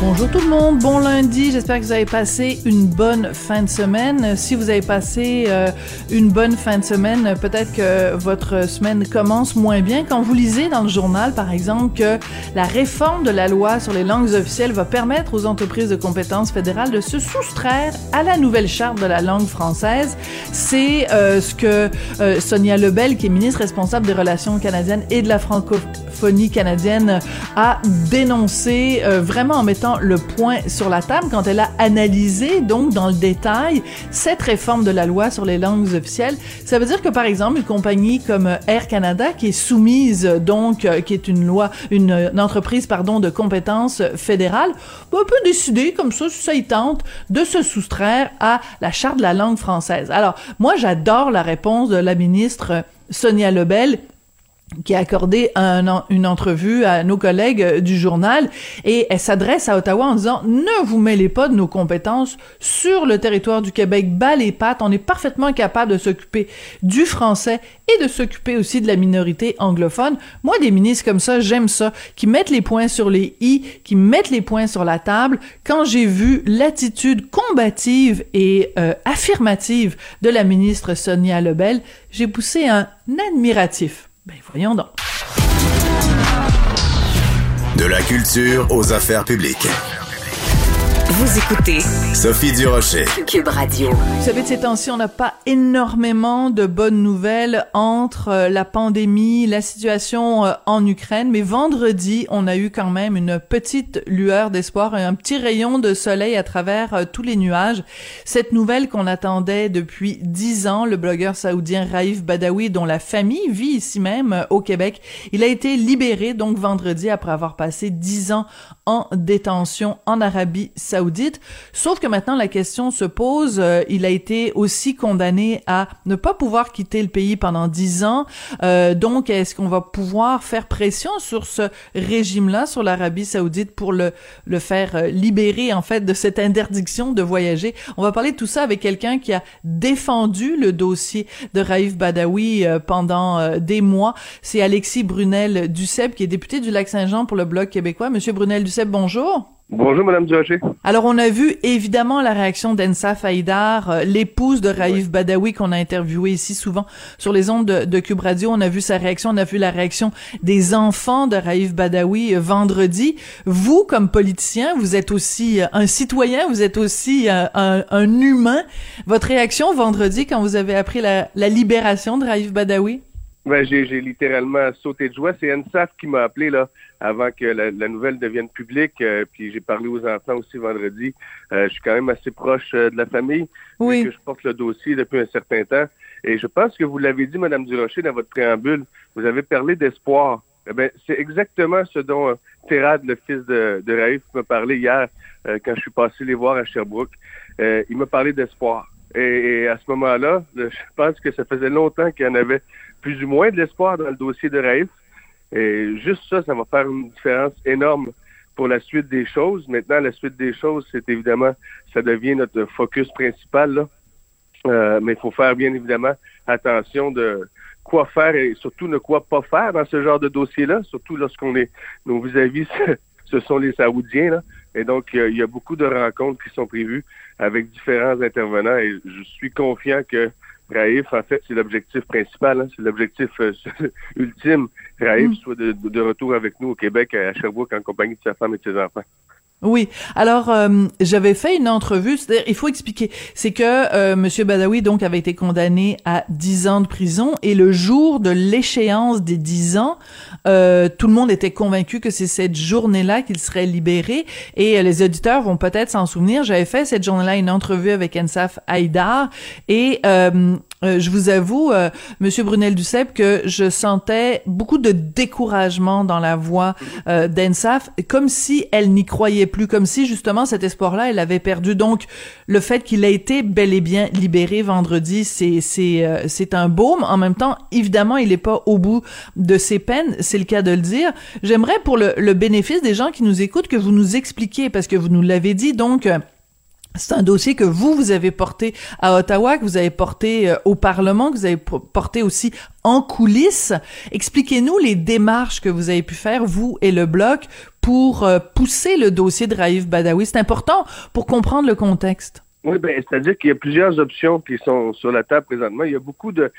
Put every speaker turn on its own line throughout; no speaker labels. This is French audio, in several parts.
Bonjour tout le monde, bon lundi, j'espère que vous avez passé une bonne fin de semaine. Si vous avez passé euh, une bonne fin de semaine, peut-être que votre semaine commence moins bien quand vous lisez dans le journal, par exemple, que la réforme de la loi sur les langues officielles va permettre aux entreprises de compétences fédérales de se soustraire à la nouvelle charte de la langue française. C'est euh, ce que euh, Sonia Lebel, qui est ministre responsable des relations canadiennes et de la francophonie canadienne, a dénoncé vraiment en mettant le point sur la table quand elle a analysé donc dans le détail cette réforme de la loi sur les langues officielles. Ça veut dire que par exemple une compagnie comme Air Canada qui est soumise donc euh, qui est une loi une, entreprise pardon de compétences fédérales peut décider comme ça si ça y tente de se soustraire à la charte de la langue française. Alors moi j'adore la réponse de la ministre Sonia Lebel qui a accordé un, une entrevue à nos collègues euh, du journal et elle s'adresse à Ottawa en disant ne vous mêlez pas de nos compétences sur le territoire du Québec, bas les pattes, on est parfaitement capable de s'occuper du français et de s'occuper aussi de la minorité anglophone. Moi, des ministres comme ça, j'aime ça, qui mettent les points sur les i, qui mettent les points sur la table. Quand j'ai vu l'attitude combative et euh, affirmative de la ministre Sonia Lebel, j'ai poussé un admiratif. Ben voyons donc.
De la culture aux affaires publiques.
Vous écoutez
Sophie Durocher.
Cube Radio.
Vous savez, de ces temps-ci, on n'a pas énormément de bonnes nouvelles entre euh, la pandémie, la situation euh, en Ukraine, mais vendredi, on a eu quand même une petite lueur d'espoir et un petit rayon de soleil à travers euh, tous les nuages. Cette nouvelle qu'on attendait depuis dix ans, le blogueur saoudien Raif Badawi, dont la famille vit ici même au Québec, il a été libéré donc vendredi après avoir passé dix ans en détention en Arabie saoudite. Sauf que maintenant, la question se pose. Euh, il a été aussi condamné à ne pas pouvoir quitter le pays pendant dix ans. Euh, donc, est-ce qu'on va pouvoir faire pression sur ce régime-là, sur l'Arabie saoudite, pour le, le faire euh, libérer, en fait, de cette interdiction de voyager? On va parler de tout ça avec quelqu'un qui a défendu le dossier de Raif Badawi euh, pendant des mois. C'est Alexis Brunel Duceppe, qui est député du Lac-Saint-Jean pour le Bloc québécois. Monsieur Brunel Duceppe, bonjour.
Bonjour, Madame Durocher.
Alors, on a vu évidemment la réaction d'Ensa Faïdar, euh, l'épouse de Raif Badawi qu'on a interviewé ici souvent sur les ondes de, de, Cube Radio. On a vu sa réaction, on a vu la réaction des enfants de Raif Badawi euh, vendredi. Vous, comme politicien, vous êtes aussi euh, un citoyen, vous êtes aussi un, un, humain. Votre réaction vendredi quand vous avez appris la, la libération de Raif Badawi?
Ben, j'ai, j'ai littéralement sauté de joie. C'est Ensaf qui m'a appelé là avant que la, la nouvelle devienne publique. Euh, puis j'ai parlé aux enfants aussi vendredi. Euh, je suis quand même assez proche euh, de la famille.
Oui.
Que je porte le dossier depuis un certain temps. Et je pense que vous l'avez dit, Madame Durocher, dans votre préambule. Vous avez parlé d'espoir. Eh ben, c'est exactement ce dont Terad, le fils de, de Raif, m'a parlé hier quand je suis passé les voir à Sherbrooke. il m'a parlé d'espoir. Et, et, à ce moment-là, je pense que ça faisait longtemps qu'il y en avait plus ou moins de l'espoir dans le dossier de Raif. Et juste ça, ça va faire une différence énorme pour la suite des choses. Maintenant, la suite des choses, c'est évidemment, ça devient notre focus principal. Là. Euh, mais il faut faire bien évidemment attention de quoi faire et surtout ne quoi pas faire dans ce genre de dossier-là, surtout lorsqu'on est nos vis-à-vis, ce sont les Saoudiens. Là. Et donc, il y a beaucoup de rencontres qui sont prévues avec différents intervenants et je suis confiant que Raif, en fait, c'est l'objectif principal, hein, c'est l'objectif euh, ultime. Raif mm. soit de, de, retour avec nous au Québec, à Sherbrooke, en compagnie de sa femme et de ses enfants.
Oui. Alors, euh, j'avais fait une entrevue. Il faut expliquer. C'est que euh, Monsieur Badawi donc avait été condamné à 10 ans de prison et le jour de l'échéance des 10 ans, euh, tout le monde était convaincu que c'est cette journée-là qu'il serait libéré. Et euh, les auditeurs vont peut-être s'en souvenir. J'avais fait cette journée-là une entrevue avec Ensaf Haïdar et euh, je vous avoue, euh, Monsieur Brunel Duceppe, que je sentais beaucoup de découragement dans la voix euh, d'Ensaf, comme si elle n'y croyait plus, comme si justement cet espoir-là, elle avait perdu. Donc, le fait qu'il ait été bel et bien libéré vendredi, c'est c'est euh, c'est un baume. En même temps, évidemment, il n'est pas au bout de ses peines, c'est le cas de le dire. J'aimerais, pour le, le bénéfice des gens qui nous écoutent, que vous nous expliquiez, parce que vous nous l'avez dit, donc c'est un dossier que vous, vous avez porté à Ottawa, que vous avez porté euh, au Parlement, que vous avez porté aussi en coulisses. Expliquez-nous les démarches que vous avez pu faire, vous et le Bloc, pour euh, pousser le dossier de Raif Badawi. C'est important pour comprendre le contexte.
Oui, ben, c'est-à-dire qu'il y a plusieurs options qui sont sur la table présentement. Il y a beaucoup de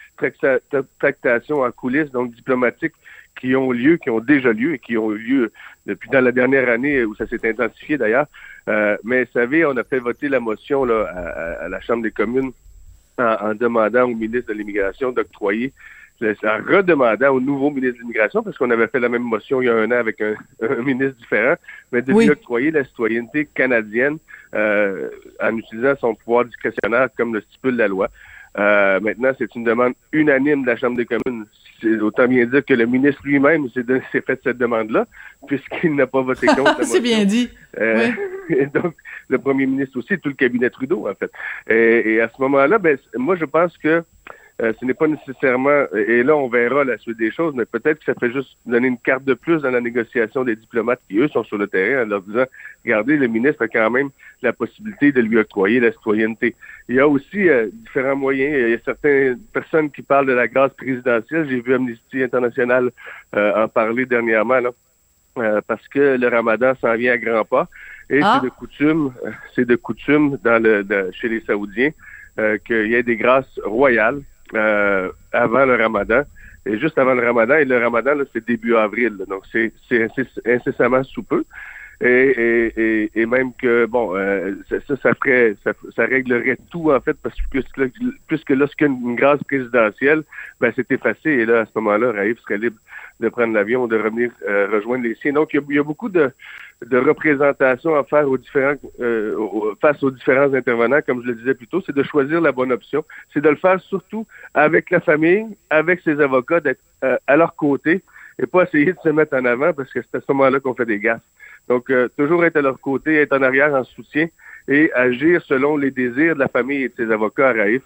tractations en coulisses, donc diplomatiques, qui ont lieu, qui ont déjà lieu et qui ont eu lieu depuis dans la dernière année où ça s'est intensifié d'ailleurs. Euh, mais vous savez, on a fait voter la motion là, à, la Chambre des communes en, demandant au ministre de l'Immigration d'octroyer en redemandant au nouveau ministre de l'Immigration, parce qu'on avait fait la même motion il y a un an avec un, ministre différent, mais de lui octroyer la citoyenneté canadienne euh, en utilisant son pouvoir discrétionnaire comme le stipule la loi. Euh, maintenant, c'est une demande unanime de la Chambre des communes. C'est autant bien dire que le ministre lui-même s'est fait cette demande-là, puisqu'il n'a pas voté contre.
c'est bien dit. Euh,
et donc, le premier ministre aussi, tout le cabinet Trudeau, en fait. Et, et à ce moment-là, ben, moi, je pense que euh, ce n'est pas nécessairement, et là on verra la suite des choses, mais peut-être que ça fait juste donner une carte de plus dans la négociation des diplomates qui, eux, sont sur le terrain en leur disant, regardez, le ministre a quand même la possibilité de lui octroyer la citoyenneté. Il y a aussi euh, différents moyens. Il y a certaines personnes qui parlent de la grâce présidentielle. J'ai vu Amnesty International euh, en parler dernièrement, là, parce que le ramadan s'en vient à grands pas. Et c'est ah! de coutume, c'est de coutume dans le, chez les Saoudiens qu'il y ait des grâces royales euh, avant le ramadan. Et juste avant le ramadan, et le ramadan, c'est début avril. donc, c'est incessamment sous peu. Et, et, et, même que, bon, euh, ça, ça, ferait, ça, ça, réglerait tout, en fait, parce que puisque lorsqu'il y a une grâce présidentielle, ben, c'est effacé. Et là, à ce moment-là, Raif serait libre de prendre l'avion, de revenir euh, rejoindre les siens. Donc, il y a, beaucoup de, de représentations à faire aux différents, euh, face aux différents intervenants, comme je le disais plus tôt, c'est de choisir la bonne option. C'est de le faire surtout avec la famille, avec ses avocats, d'être euh, à leur côté et pas essayer de se mettre en avant parce que c'est à ce moment-là qu'on fait des gaffes. Donc, toujours être à leur côté, être en arrière en soutien et agir selon les désirs de la famille et de ses avocats à Raif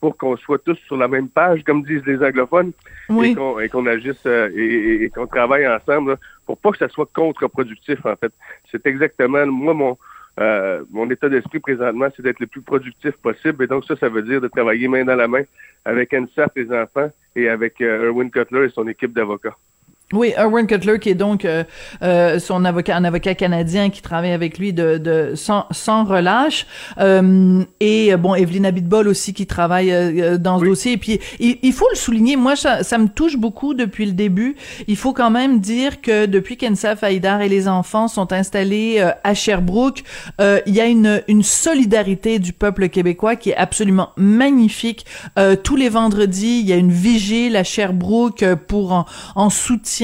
pour qu'on soit tous sur la même page, comme disent les anglophones, et qu'on agisse euh, et, qu'on travaille ensemble pour pas que ça soit contre-productif, en fait. C'est exactement, moi, mon, euh, mon état d'esprit présentement, c'est d'être le plus productif possible. Et donc, ça, ça veut dire de travailler main dans la main avec NSAF, les enfants, et avec euh, Erwin Cutler et son équipe d'avocats.
Oui, Erwin Cutler, qui est donc euh, euh, son avocat, un avocat canadien qui travaille avec lui de, de sans, sans relâche, euh, et bon, Evelyne Abitbol aussi qui travaille dans ce dossier. Et puis, il, faut le souligner, moi, ça, ça, me touche beaucoup depuis le début. Il faut quand même dire que depuis qu'Ensaf Haïdar et les enfants sont installés à Sherbrooke, il y a une, une solidarité du peuple québécois qui est absolument magnifique. tous les vendredis, il y a une vigile à Sherbrooke pour en, en soutien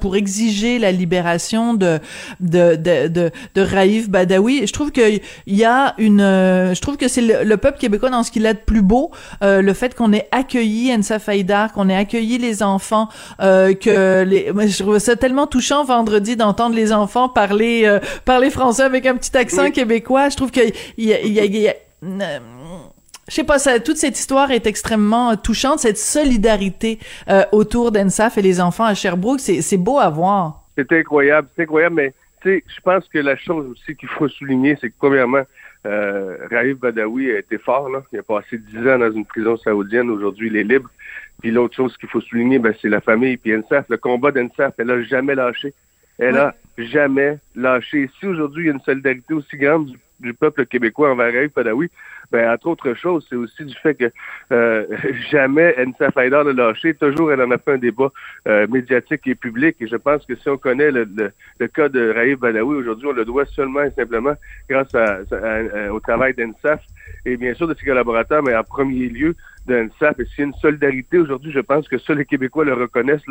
pour exiger la libération de de de de, de Raif Badawi. Je trouve que il y a une, euh, je trouve que c'est le, peuple québécois dans ce qu'il a de plus beau, euh, le fait qu'on ait accueilli Ensa Faïdar, qu'on ait accueilli les enfants, euh, que les, je trouve ça tellement touchant vendredi d'entendre les enfants parler euh, parler français avec un petit accent québécois. Je trouve que il y a, y a, y a je sais pas, ça, toute cette histoire est extrêmement touchante, cette solidarité euh, autour d'Ensaf et les enfants à Sherbrooke, c'est beau à voir.
C'est incroyable, c'est incroyable, mais tu sais, je pense que la chose aussi qu'il faut souligner, c'est que premièrement, euh, Raif Badawi a été fort, là. Il a passé dix ans dans une prison saoudienne. Aujourd'hui, il est libre. Puis l'autre chose qu'il faut souligner, ben, c'est la famille. Puis NSAF, le combat d'NSAF, elle a jamais lâché. Elle a jamais lâché. Si aujourd'hui il y a une solidarité aussi grande du, du peuple québécois envers Raif Padawi, ben, entre autres choses, c'est aussi du fait que euh, jamais NSA Haïdar n'a lâché. Toujours, elle en a fait un débat euh, médiatique et public. Et je pense que si on connaît le, le, cas de Raif Badawi aujourd'hui, on le doit seulement et simplement grâce à, au travail d'ENSAF et bien sûr de ses collaborateurs, mais en premier lieu Et s'il y a une solidarité aujourd'hui, je pense que seuls les Québécois le reconnaissent.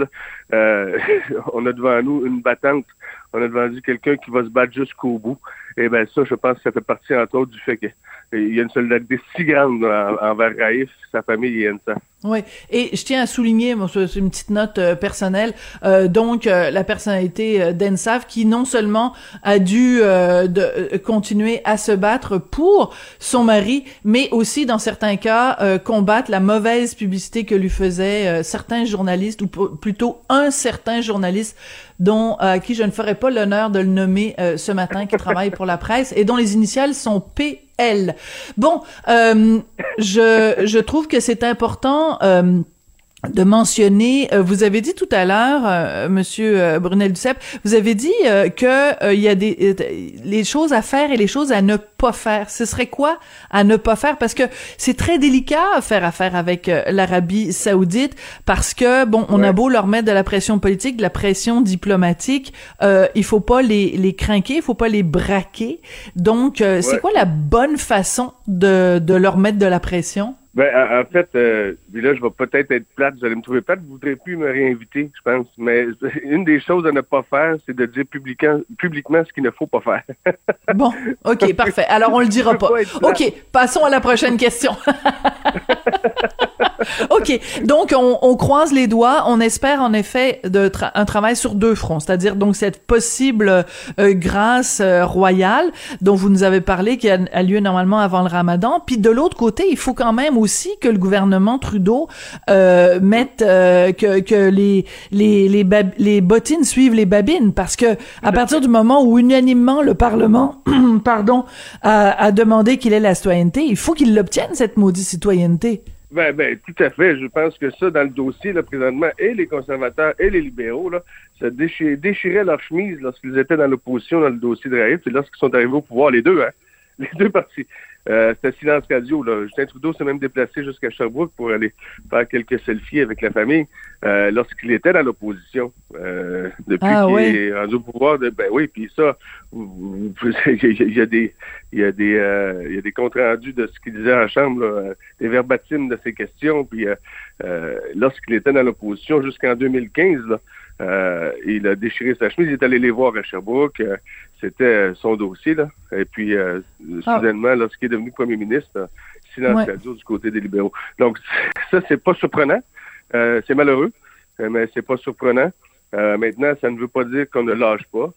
Euh, on a devant nous une battante. On a devant nous quelqu'un qui va se battre jusqu'au bout. Et bien ça, je pense que ça fait partie entre autres du fait qu'il y a une solidarité si grande envers Raïf, sa famille et ENSAF.
Oui, et je tiens à souligner, c'est une petite note euh, personnelle, euh, donc euh, la personnalité d'Ensaf qui non seulement a dû de, continuer à se battre pour son mari, mais aussi dans certains cas combattre la mauvaise publicité que lui faisaient certains journalistes ou plutôt un certain journaliste dont à qui je ne ferai pas l'honneur de le nommer ce matin, qui travaille pour la presse et dont les initiales sont P elle. Bon, euh, je, je trouve que c'est important euh, de mentionner, euh, vous avez dit tout à l'heure, euh, Monsieur euh, Brunel Duceppe, vous avez dit que il y a des les choses à faire et les choses à ne pas faire. Ce serait quoi à ne pas faire? Parce que c'est très délicat à faire affaire avec l'Arabie Saoudite parce que bon, on a beau leur mettre de la pression politique, de la pression diplomatique, il faut pas les les craquer, il faut pas les braquer. Donc, c'est quoi la bonne façon de de leur mettre de la pression?
Ben, en, fait, euh, là, je vais peut-être être plate, vous allez me trouver plate, vous ne voudrez plus me réinviter, je pense. Mais une des choses à ne pas faire, c'est de dire publiquement, publiquement ce qu'il ne faut pas faire.
bon, OK, parfait. Alors, on le dira pas. OK, passons à la prochaine question. OK, donc on, on, croise les doigts, on espère en effet de un travail sur deux fronts, c'est-à-dire donc cette possible euh, grâce euh, royale dont vous nous avez parlé qui a, a, lieu normalement avant le Ramadan, puis de l'autre côté, il faut quand même aussi que le gouvernement Trudeau euh, mette euh, que, que les les les, les bottines suivent les babines. Parce que à partir du moment où unanimement le Parlement pardon a, a demandé qu'il ait la citoyenneté, il faut qu'il l'obtienne cette maudite citoyenneté.
Ben, ben, tout à fait. Je pense que ça, dans le dossier, là, présentement, et les conservateurs et les libéraux, là, ça déchiraient leur chemise lorsqu'ils étaient dans l'opposition dans le dossier de Raif, et lorsqu'ils sont arrivés au pouvoir, les deux, hein, les deux partis. Euh, c'était silence radio. Là. Justin Trudeau s'est même déplacé jusqu'à Sherbrooke pour aller faire quelques selfies avec la famille euh, lorsqu'il était dans l'opposition. Euh, depuis ah, qu'il est rendu au pouvoir, de, ben oui, puis ça, il y a des il y a des euh, il y a des comptes rendus de ce qu'il disait en chambre, là, des verbatimes de ses questions. Puis lorsqu'il était dans l'opposition jusqu'en 2015, là, euh, il a déchiré sa chemise, il est allé les voir à Sherbrooke. Euh, c'était son dossier, là. Et puis, euh, ah. soudainement, lorsqu'il est devenu premier ministre, silence radio du côté des libéraux. Donc, ça, c'est pas surprenant. c'est malheureux, mais c'est pas surprenant. maintenant, ça ne veut pas dire qu'on ne lâche pas.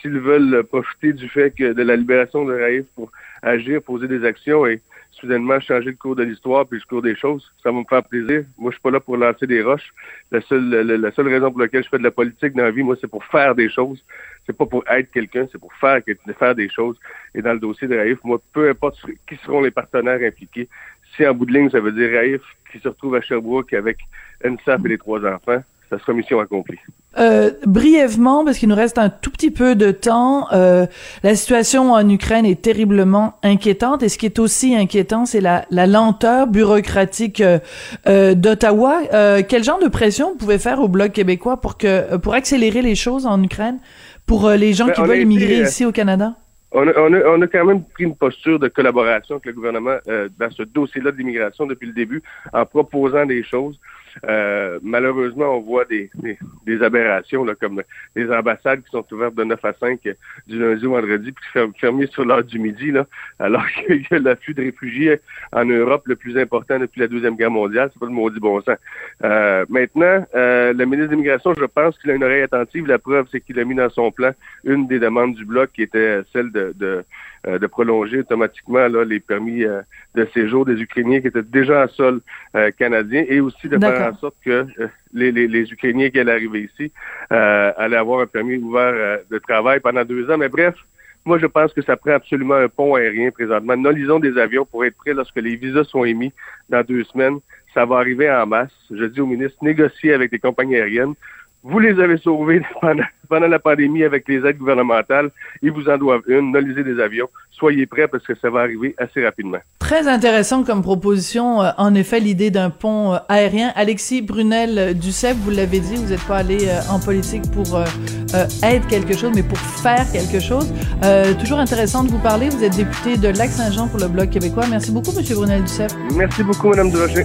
S'ils veulent profiter du fait que de la libération de Raif pour agir, poser des actions et soudainement changer le cours de l'histoire puis le cours des choses. Ça va me faire plaisir. Moi, je suis pas là pour lancer des roches. La seule, la, seule raison pour laquelle je fais de la politique dans la vie, moi, c'est pour faire des choses. C'est pas pour être quelqu'un, c'est pour faire, faire des choses. Et dans le dossier de Raif, moi, peu importe qui seront les partenaires impliqués, si en bout de ligne, ça veut dire Raif qui se retrouve à Sherbrooke avec NSAP et les trois enfants, ça sera mission accomplie.
Euh, brièvement, parce qu'il nous reste un tout petit peu de temps, euh, la situation en Ukraine est terriblement inquiétante et ce qui est aussi inquiétant, c'est la, la, lenteur bureaucratique euh, euh d'Ottawa. Euh, quel genre de pression vous pouvez faire au Bloc québécois pour que pour accélérer les choses en Ukraine pour les gens ben, qui veulent immigrer ici au Canada?
On a, on, a, on a, quand même pris une posture de collaboration avec le gouvernement dans ce dossier-là de l'immigration depuis le début en proposant des choses. Euh, malheureusement, on voit des, des, aberrations, comme les ambassades qui sont ouvertes de 9 à 5 du lundi au vendredi, puis fermées sur l'heure du midi, alors qu'il y a l'afflux de réfugiés en Europe le plus important depuis la Deuxième Guerre mondiale. C'est pas le maudit bon sens. Euh, maintenant, euh, le ministre de l'Immigration, je pense qu'il a une oreille attentive. La preuve, c'est qu'il a mis dans son plan une des demandes du bloc qui était celle de, de euh, de prolonger automatiquement là, les permis euh, de séjour des Ukrainiens qui étaient déjà en sol euh, canadien et aussi de faire en sorte que les, les, les, Ukrainiens qui allaient arriver ici allaient avoir un permis ouvert de travail pendant deux ans. Mais bref, Moi, je pense que ça prend absolument un pont aérien présentement. Nous lisons des avions pour être prêts lorsque les visas sont émis dans deux semaines. Ça va arriver en masse. Je dis au ministre, négocier avec les compagnies aériennes. Vous les avez sauvés pendant, pendant la pandémie avec les aides gouvernementales. Ils vous en doivent une. Nolisez des avions. Soyez prêts parce que ça va arriver assez rapidement.
Très intéressant comme proposition. Euh, en effet, l'idée d'un pont euh, aérien. Alexis Brunel euh, Duceppe, vous l'avez dit, vous n'êtes pas allé en politique pour euh, être quelque chose, mais pour faire quelque chose. toujours intéressant de vous parler. Vous êtes député de Lac-Saint-Jean pour le Bloc québécois. Merci beaucoup, Monsieur Brunel Duceppe.
Merci beaucoup, Madame Durocher.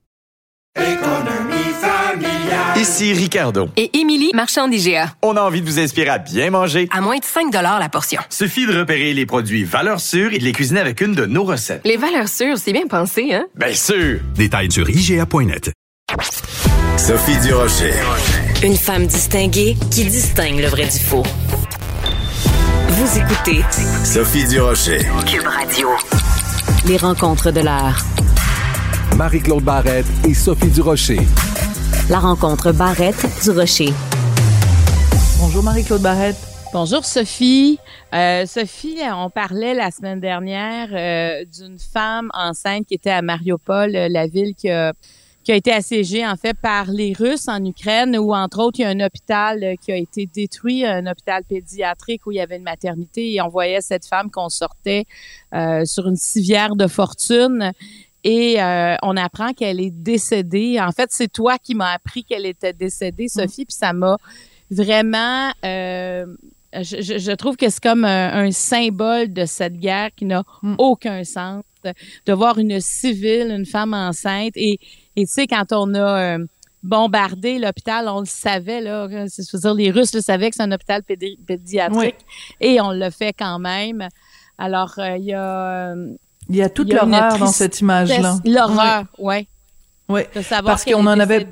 Ici Ricardo.
Et Émilie, marchand d'IGA.
On a envie de vous inspirer à bien manger.
À moins de 5 la portion.
Suffit de repérer les produits valeurs sûres et de les cuisiner avec une de nos recettes.
Les valeurs sûres, c'est bien pensé, hein?
Bien sûr!
Détails sur IGA.net. Sophie Durocher.
Une femme distinguée qui distingue le vrai du faux. Vous écoutez
Sophie Durocher.
Cube Radio. Les rencontres de l'heure.
Marie-Claude Barrette et Sophie Durocher.
La rencontre Barrette du Rocher.
Bonjour Marie-Claude Barrette.
Bonjour Sophie. Euh, Sophie, on parlait la semaine dernière euh, d'une femme enceinte qui était à Mariupol, euh, la ville qui a, qui a été assiégée en fait par les Russes en Ukraine, où entre autres il y a un hôpital qui a été détruit, un hôpital pédiatrique où il y avait une maternité et on voyait cette femme qu'on sortait euh, sur une civière de fortune et euh, on apprend qu'elle est décédée. En fait, c'est toi qui m'as appris qu'elle était décédée, Sophie, puis ça m'a vraiment... Euh, je, trouve que c'est comme un, un symbole de cette guerre qui n'a aucun sens. De voir une civile, une femme enceinte, et et tu sais, quand on a euh, bombardé l'hôpital, on le savait, là, je veux dire, les Russes le savaient que c'est un hôpital pédi- pédiatrique, et on l'a fait quand même. Alors, il y a... euh,
y
il y a une
l'horreur dans cette image-là.
L'horreur, ouais.
Oui.
De savoir
Parce qu'on
est
en avait.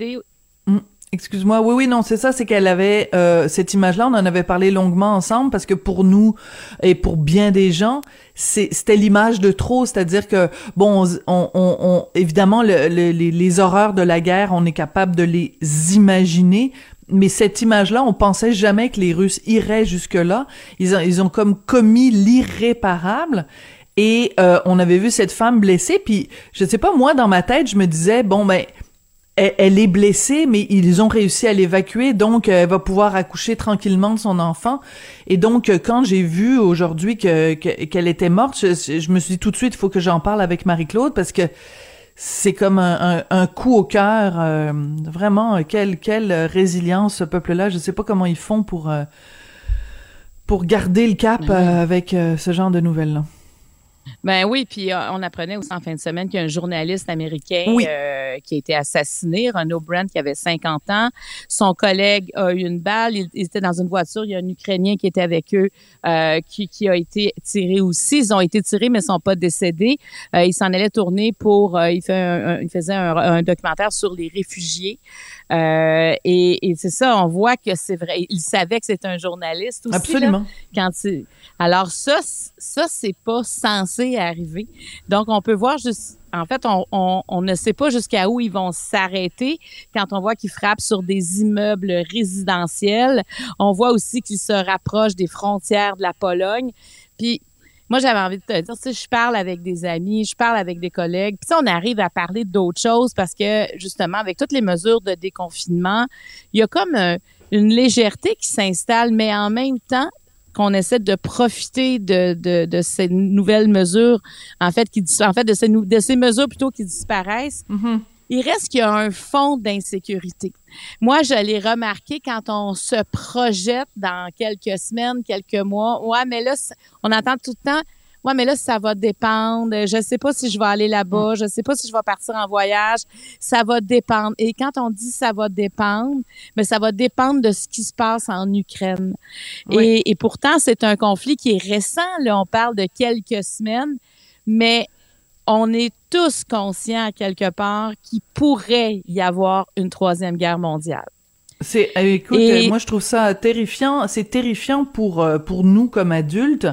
Hum, Excuse-moi, oui, oui, non, c'est ça, c'est qu'elle avait euh, cette image-là, on en avait parlé longuement ensemble parce que pour nous et pour bien des gens, c'était l'image de trop, c'est-à-dire que bon, on, on, on- évidemment le- le- les, les horreurs de la guerre, on est capable de les imaginer, mais cette image-là, on pensait jamais que les Russes iraient jusque-là. Ils ont, ils ont comme commis l'irréparable. Et euh, on avait vu cette femme blessée, puis je sais pas, moi, dans ma tête, je me disais, bon, ben, elle, elle est blessée, mais ils ont réussi à l'évacuer, donc euh, elle va pouvoir accoucher tranquillement de son enfant. Et donc, euh, quand j'ai vu aujourd'hui que, que- qu'elle était morte, je, je me suis dit tout de suite, il faut que j'en parle avec Marie-Claude, parce que c'est comme un, un- un coup au cœur. euh, vraiment, quelle, quelle résilience, ce peuple-là. Je sais pas comment ils font pour, euh, pour garder le cap euh, avec ce genre de nouvelles-là.
Ben oui, puis euh, on apprenait aussi en fin de semaine qu'il y a un journaliste américain
Oui.
euh, qui a été assassiné, Renaud Brent, qui avait 50 ans. Son collègue a eu une balle. Il, il était dans une voiture. Il y a un Ukrainien qui était avec eux euh, qui, qui a été tiré aussi. Ils ont été tirés, mais ils sont pas décédés. Euh, il s'en allait tourner pour... euh, il, fait un- un- il faisait un, un documentaire sur les réfugiés. Euh, et et c'est ça, on voit que c'est vrai. Il savait que c'était un journaliste aussi. là
Absolument.
quand il- Alors ça, ça c'est pas censé arriver. Donc on peut voir juste. En fait, on, on, on ne sait pas jusqu'à où ils vont s'arrêter quand on voit qu'ils frappent sur des immeubles résidentiels. On voit aussi qu'ils se rapprochent des frontières de la Pologne. Puis moi, j'avais envie de te dire, tu sais, je parle avec des amis, je parle avec des collègues, puis on arrive à parler d'autres choses parce que, justement, avec toutes les mesures de déconfinement, il y a comme un, une légèreté qui s'installe, mais en même temps qu'on essaie de profiter de, de, de, ces nouvelles mesures, en fait, qui en fait de ces, de ces mesures plutôt qui disparaissent.
Mm-hmm.
Il reste qu'il y a un fond d'insécurité. Moi, je l'ai remarqué quand on se projette dans quelques semaines, quelques mois. Ouais, mais là, on entend tout le temps Ouais, mais là, ça va dépendre. Je sais pas si je vais aller là-bas. Je sais pas si je vais partir en voyage. Ça va dépendre. Et quand on dit ça va dépendre, mais ça va dépendre de ce qui se passe en Ukraine. Et, et, pourtant, c'est un conflit qui est récent. Là, on parle de quelques semaines, mais on est tous conscients quelque part qu'il pourrait y avoir une troisième guerre mondiale.
C'est, écoute, moi je trouve ça terrifiant. C'est terrifiant pour euh, pour nous comme adultes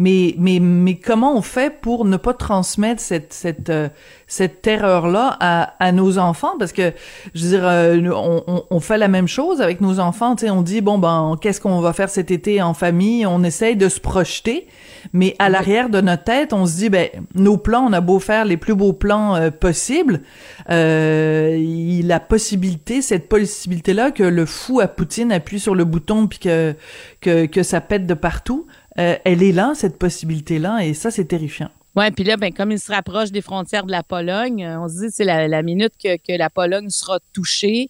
mais, mais, mais comment on fait pour ne pas transmettre cette, cette, euh, cette terreur-là à, à nos enfants? Parce que, je veux dire, euh, on, on, fait la même chose avec nos enfants. Tu sais, on dit, bon, ben, qu'est-ce qu'on va faire cet été en famille? On essaye de se projeter. Mais à l'arrière de notre tête, on se dit, ben, nos plans, on a beau faire les plus beaux plans euh, possibles, euh, il a possibilité, cette possibilité-là, que le fou à Poutine appuie sur le bouton puis que, que, que ça pète de partout. Euh, elle est là, cette possibilité-là, et ça, c'est terrifiant.
Oui, puis là, ben, comme il se rapproche des frontières de la Pologne, euh, on se dit c'est la, la minute que, que, la Pologne sera touchée,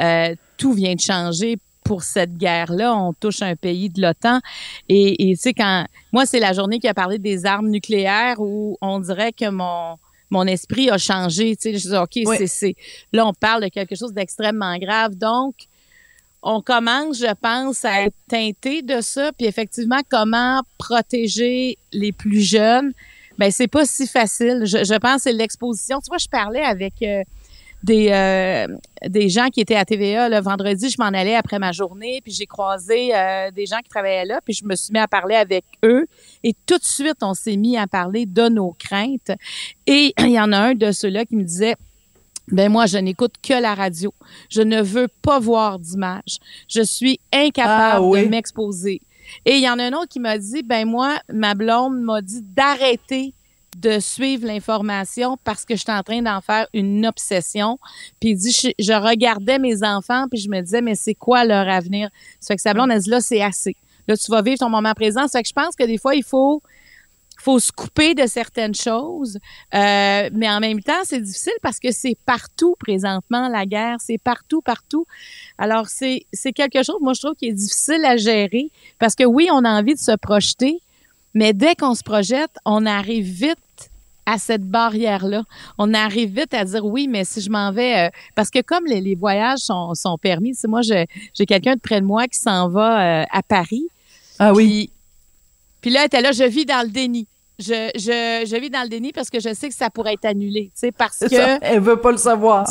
euh, tout vient de changer pour cette guerre-là. On touche un pays de l'OTAN. Et, et tu sais, quand moi, c'est la journée qui a parlé des armes nucléaires où on dirait que mon mon esprit a changé. Tu sais, je dis, OK, c'est, là, on parle de quelque chose d'extrêmement grave. Donc, on commence, je pense, à être teinté de ça. Puis effectivement, comment protéger les plus jeunes? Ben c'est pas si facile. Je, je pense c'est l'exposition. Tu vois, je parlais avec euh, des euh, des gens qui étaient à TVA le vendredi. Je m'en allais après ma journée, puis j'ai croisé euh, des gens qui travaillaient là, puis je me suis mis à parler avec eux. Et tout de suite, on s'est mis à parler de nos craintes. Et il y en a un de ceux-là qui me disait ben moi, je n'écoute que la radio. Je ne veux pas voir d'image. Je suis incapable ah de m'exposer. Et il y en a un autre qui m'a dit, ben moi, ma blonde m'a dit d'arrêter de suivre l'information parce que je suis en train d'en faire une obsession. Puis il dit, je, regardais mes enfants puis je me disais, mais c'est quoi leur avenir? Ça fait que sa blonde, elle dit, là, c'est assez. Là, tu vas vivre ton moment présent. Ça fait que je pense que des fois, il faut faut se couper de certaines choses, euh, mais en même temps, c'est difficile parce que c'est partout présentement la guerre, c'est partout, partout. Alors c'est c'est quelque chose, moi je trouve qui est difficile à gérer parce que oui, on a envie de se projeter, mais dès qu'on se projette, on arrive vite à cette barrière-là. On arrive vite à dire oui, mais si je m'en vais, euh, parce que comme les, les voyages sont, sont permis, c'est moi j'ai quelqu'un de près de moi qui s'en va euh, à Paris.
Ah oui.
Puis là, elle était là, je vis dans le déni je, je, je vis dans le déni parce que je sais que ça pourrait être annulé, tu sais, parce que... Ça,
elle veut pas le savoir.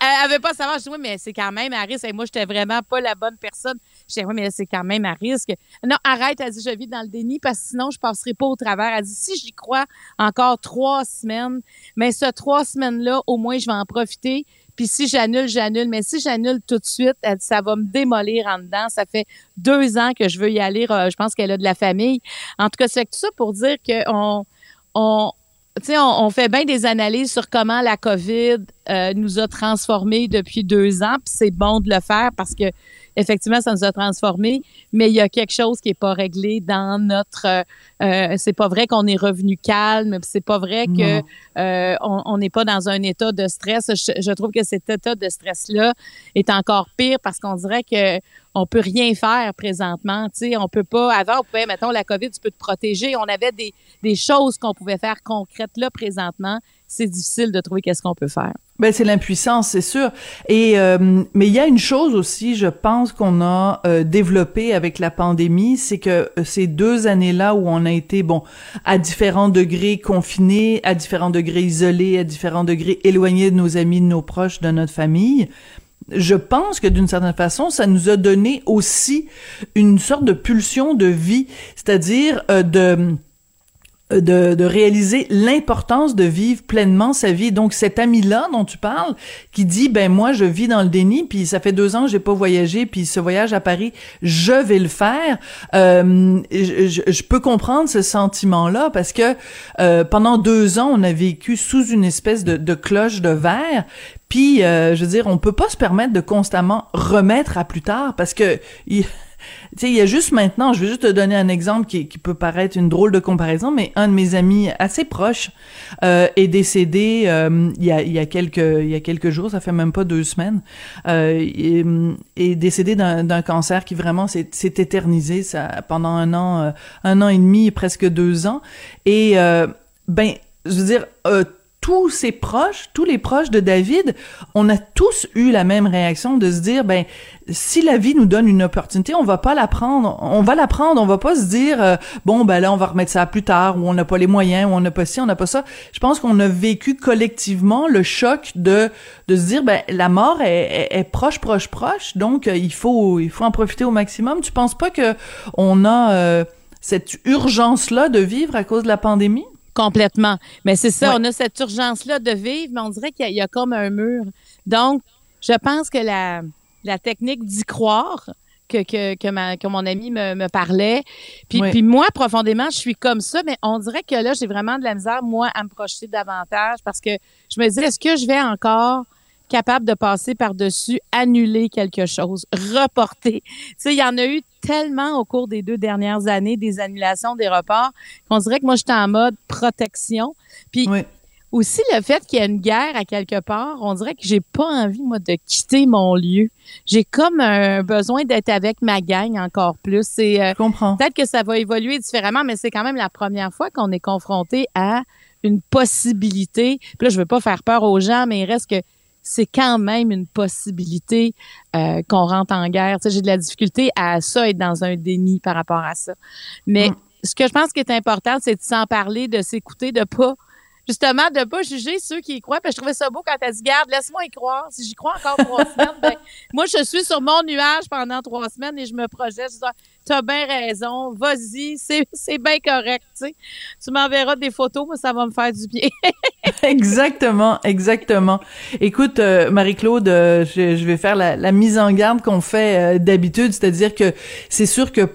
elle, veut pas savoir. Je dis, oui, mais c'est quand même à risque. Et moi, j'étais vraiment pas la bonne personne. Je dis, oui, mais c'est quand même à risque. Non, arrête. Elle dit, je vis dans le déni parce que sinon, je passerai pas au travers. Elle dit, si j'y crois encore trois semaines, mais ce trois semaines-là, au moins, je vais en profiter. Puis si j'annule, j'annule. Mais si j'annule tout de suite, ça va me démolir en dedans. Ça fait deux ans que je veux y aller. Euh, je pense qu'elle a de la famille. En tout cas, c'est tout ça pour dire qu'on on, on, on, fait bien des analyses sur comment la COVID euh, nous a transformés depuis deux ans, puis c'est bon de le faire parce que effectivement, ça nous a transformés, mais il y a quelque chose qui est pas réglé dans notre. Euh, euh c'est pas vrai qu'on est revenu calme, c'est pas vrai que euh, on n'est pas dans un état de stress. Je, je trouve que cet état de stress là est encore pire parce qu'on dirait que on peut rien faire présentement. Tu sais, on peut pas. Avant, on pouvait, mettons, la COVID, tu peux te protéger. On avait des, des choses qu'on pouvait faire concrètes. Là, présentement, c'est difficile de trouver qu'est-ce qu'on peut faire.
Ben c'est l'impuissance, c'est sûr. Et euh, mais il y a une chose aussi, je pense qu'on a euh, développé avec la pandémie, c'est que euh, ces deux années-là où on a été bon à différents degrés confinés, à différents degrés isolés, à différents degrés éloignés de nos amis, de nos proches, de notre famille, je pense que d'une certaine façon, ça nous a donné aussi une sorte de pulsion de vie, c'est-à-dire de de, de réaliser l'importance de vivre pleinement sa vie. Donc cet ami-là dont tu parles, qui dit ben moi je vis dans le déni, puis ça fait deux ans que j'ai pas voyagé, puis ce voyage à Paris, je vais le faire. Euh, je, je, peux comprendre ce sentiment-là parce que euh, pendant deux ans on a vécu sous une espèce de, de cloche de verre, Puis, euh, je veux dire, on peut pas se permettre de constamment remettre à plus tard parce que il, tu sais, il y a juste maintenant, je vais juste te donner un exemple qui, qui, peut paraître une drôle de comparaison, mais un de mes amis assez proches euh, est décédé euh, il, y a, y a quelques il y a quelques jours, ça fait même pas deux semaines, euh, est, décédé d'un cancer qui vraiment s'est éternisé ça pendant un an, un an et demi, presque deux ans, et ben je veux dire tous ses proches, tous les proches de David, on a tous eu la même réaction de se dire, ben, si la vie nous donne une opportunité, on va pas la prendre, on va la prendre, on va pas se dire, euh, bon, ben là, on va remettre ça plus tard, ou on n'a pas les moyens, ou on n'a pas ci, on n'a pas ça. Je pense qu'on a vécu collectivement le choc de, de se dire, ben, la mort est, est, proche, proche, proche, donc euh, il faut, il faut en profiter au maximum. Tu penses pas que on a euh, cette urgence-là de vivre à cause de la pandémie?
Complètement. Mais c'est ça, on a cette urgence-là de vivre, mais on dirait qu'il y, y, a comme un mur. Donc, je pense que la, la technique d'y croire, que, que, que, ma, que mon ami me, me parlait. Puis, puis moi, profondément, je suis comme ça, mais on dirait que là, j'ai vraiment de la misère, moi, à me projeter davantage parce que je me dis, est-ce que je vais encore capable de passer par-dessus, annuler quelque chose, reporter? Tu sais, il y en a eu tellement au cours des deux dernières années, des annulations, des reports, qu'on dirait que moi, j'étais en mode protection. Puis aussi le fait qu'il y a une guerre à quelque part, on dirait que j'ai pas envie, moi, de quitter mon lieu. J'ai comme un besoin d'être avec ma gang encore plus. C'est,
euh, comprends.
Peut-être que ça va évoluer différemment, mais c'est quand même la première fois qu'on est confronté à une possibilité. Puis là, je veux pas faire peur aux gens, mais il reste que c'est quand même une possibilité euh, qu'on rentre en guerre. Tu sais, j'ai de la difficulté à ça, être dans un déni par rapport à ça. Mais mm. ce que je pense qui est important, c'est de s'en parler, de s'écouter, de pas justement de pas juger ceux qui y croient. Puis je trouvais ça beau quand elle dit garde, laisse-moi y croire. Si j'y crois encore trois semaines, ben, moi je suis sur mon nuage pendant trois semaines et je me projette. Je dis, tu as bien raison, vas-y, c'est bien correct. Tu, tu m'enverras des photos, moi ça va me faire du bien.
exactement, exactement. Écoute, euh, Marie-Claude, euh, je, vais faire la, la mise en garde qu'on fait euh, d'habitude, c'est-à-dire que c'est sûr que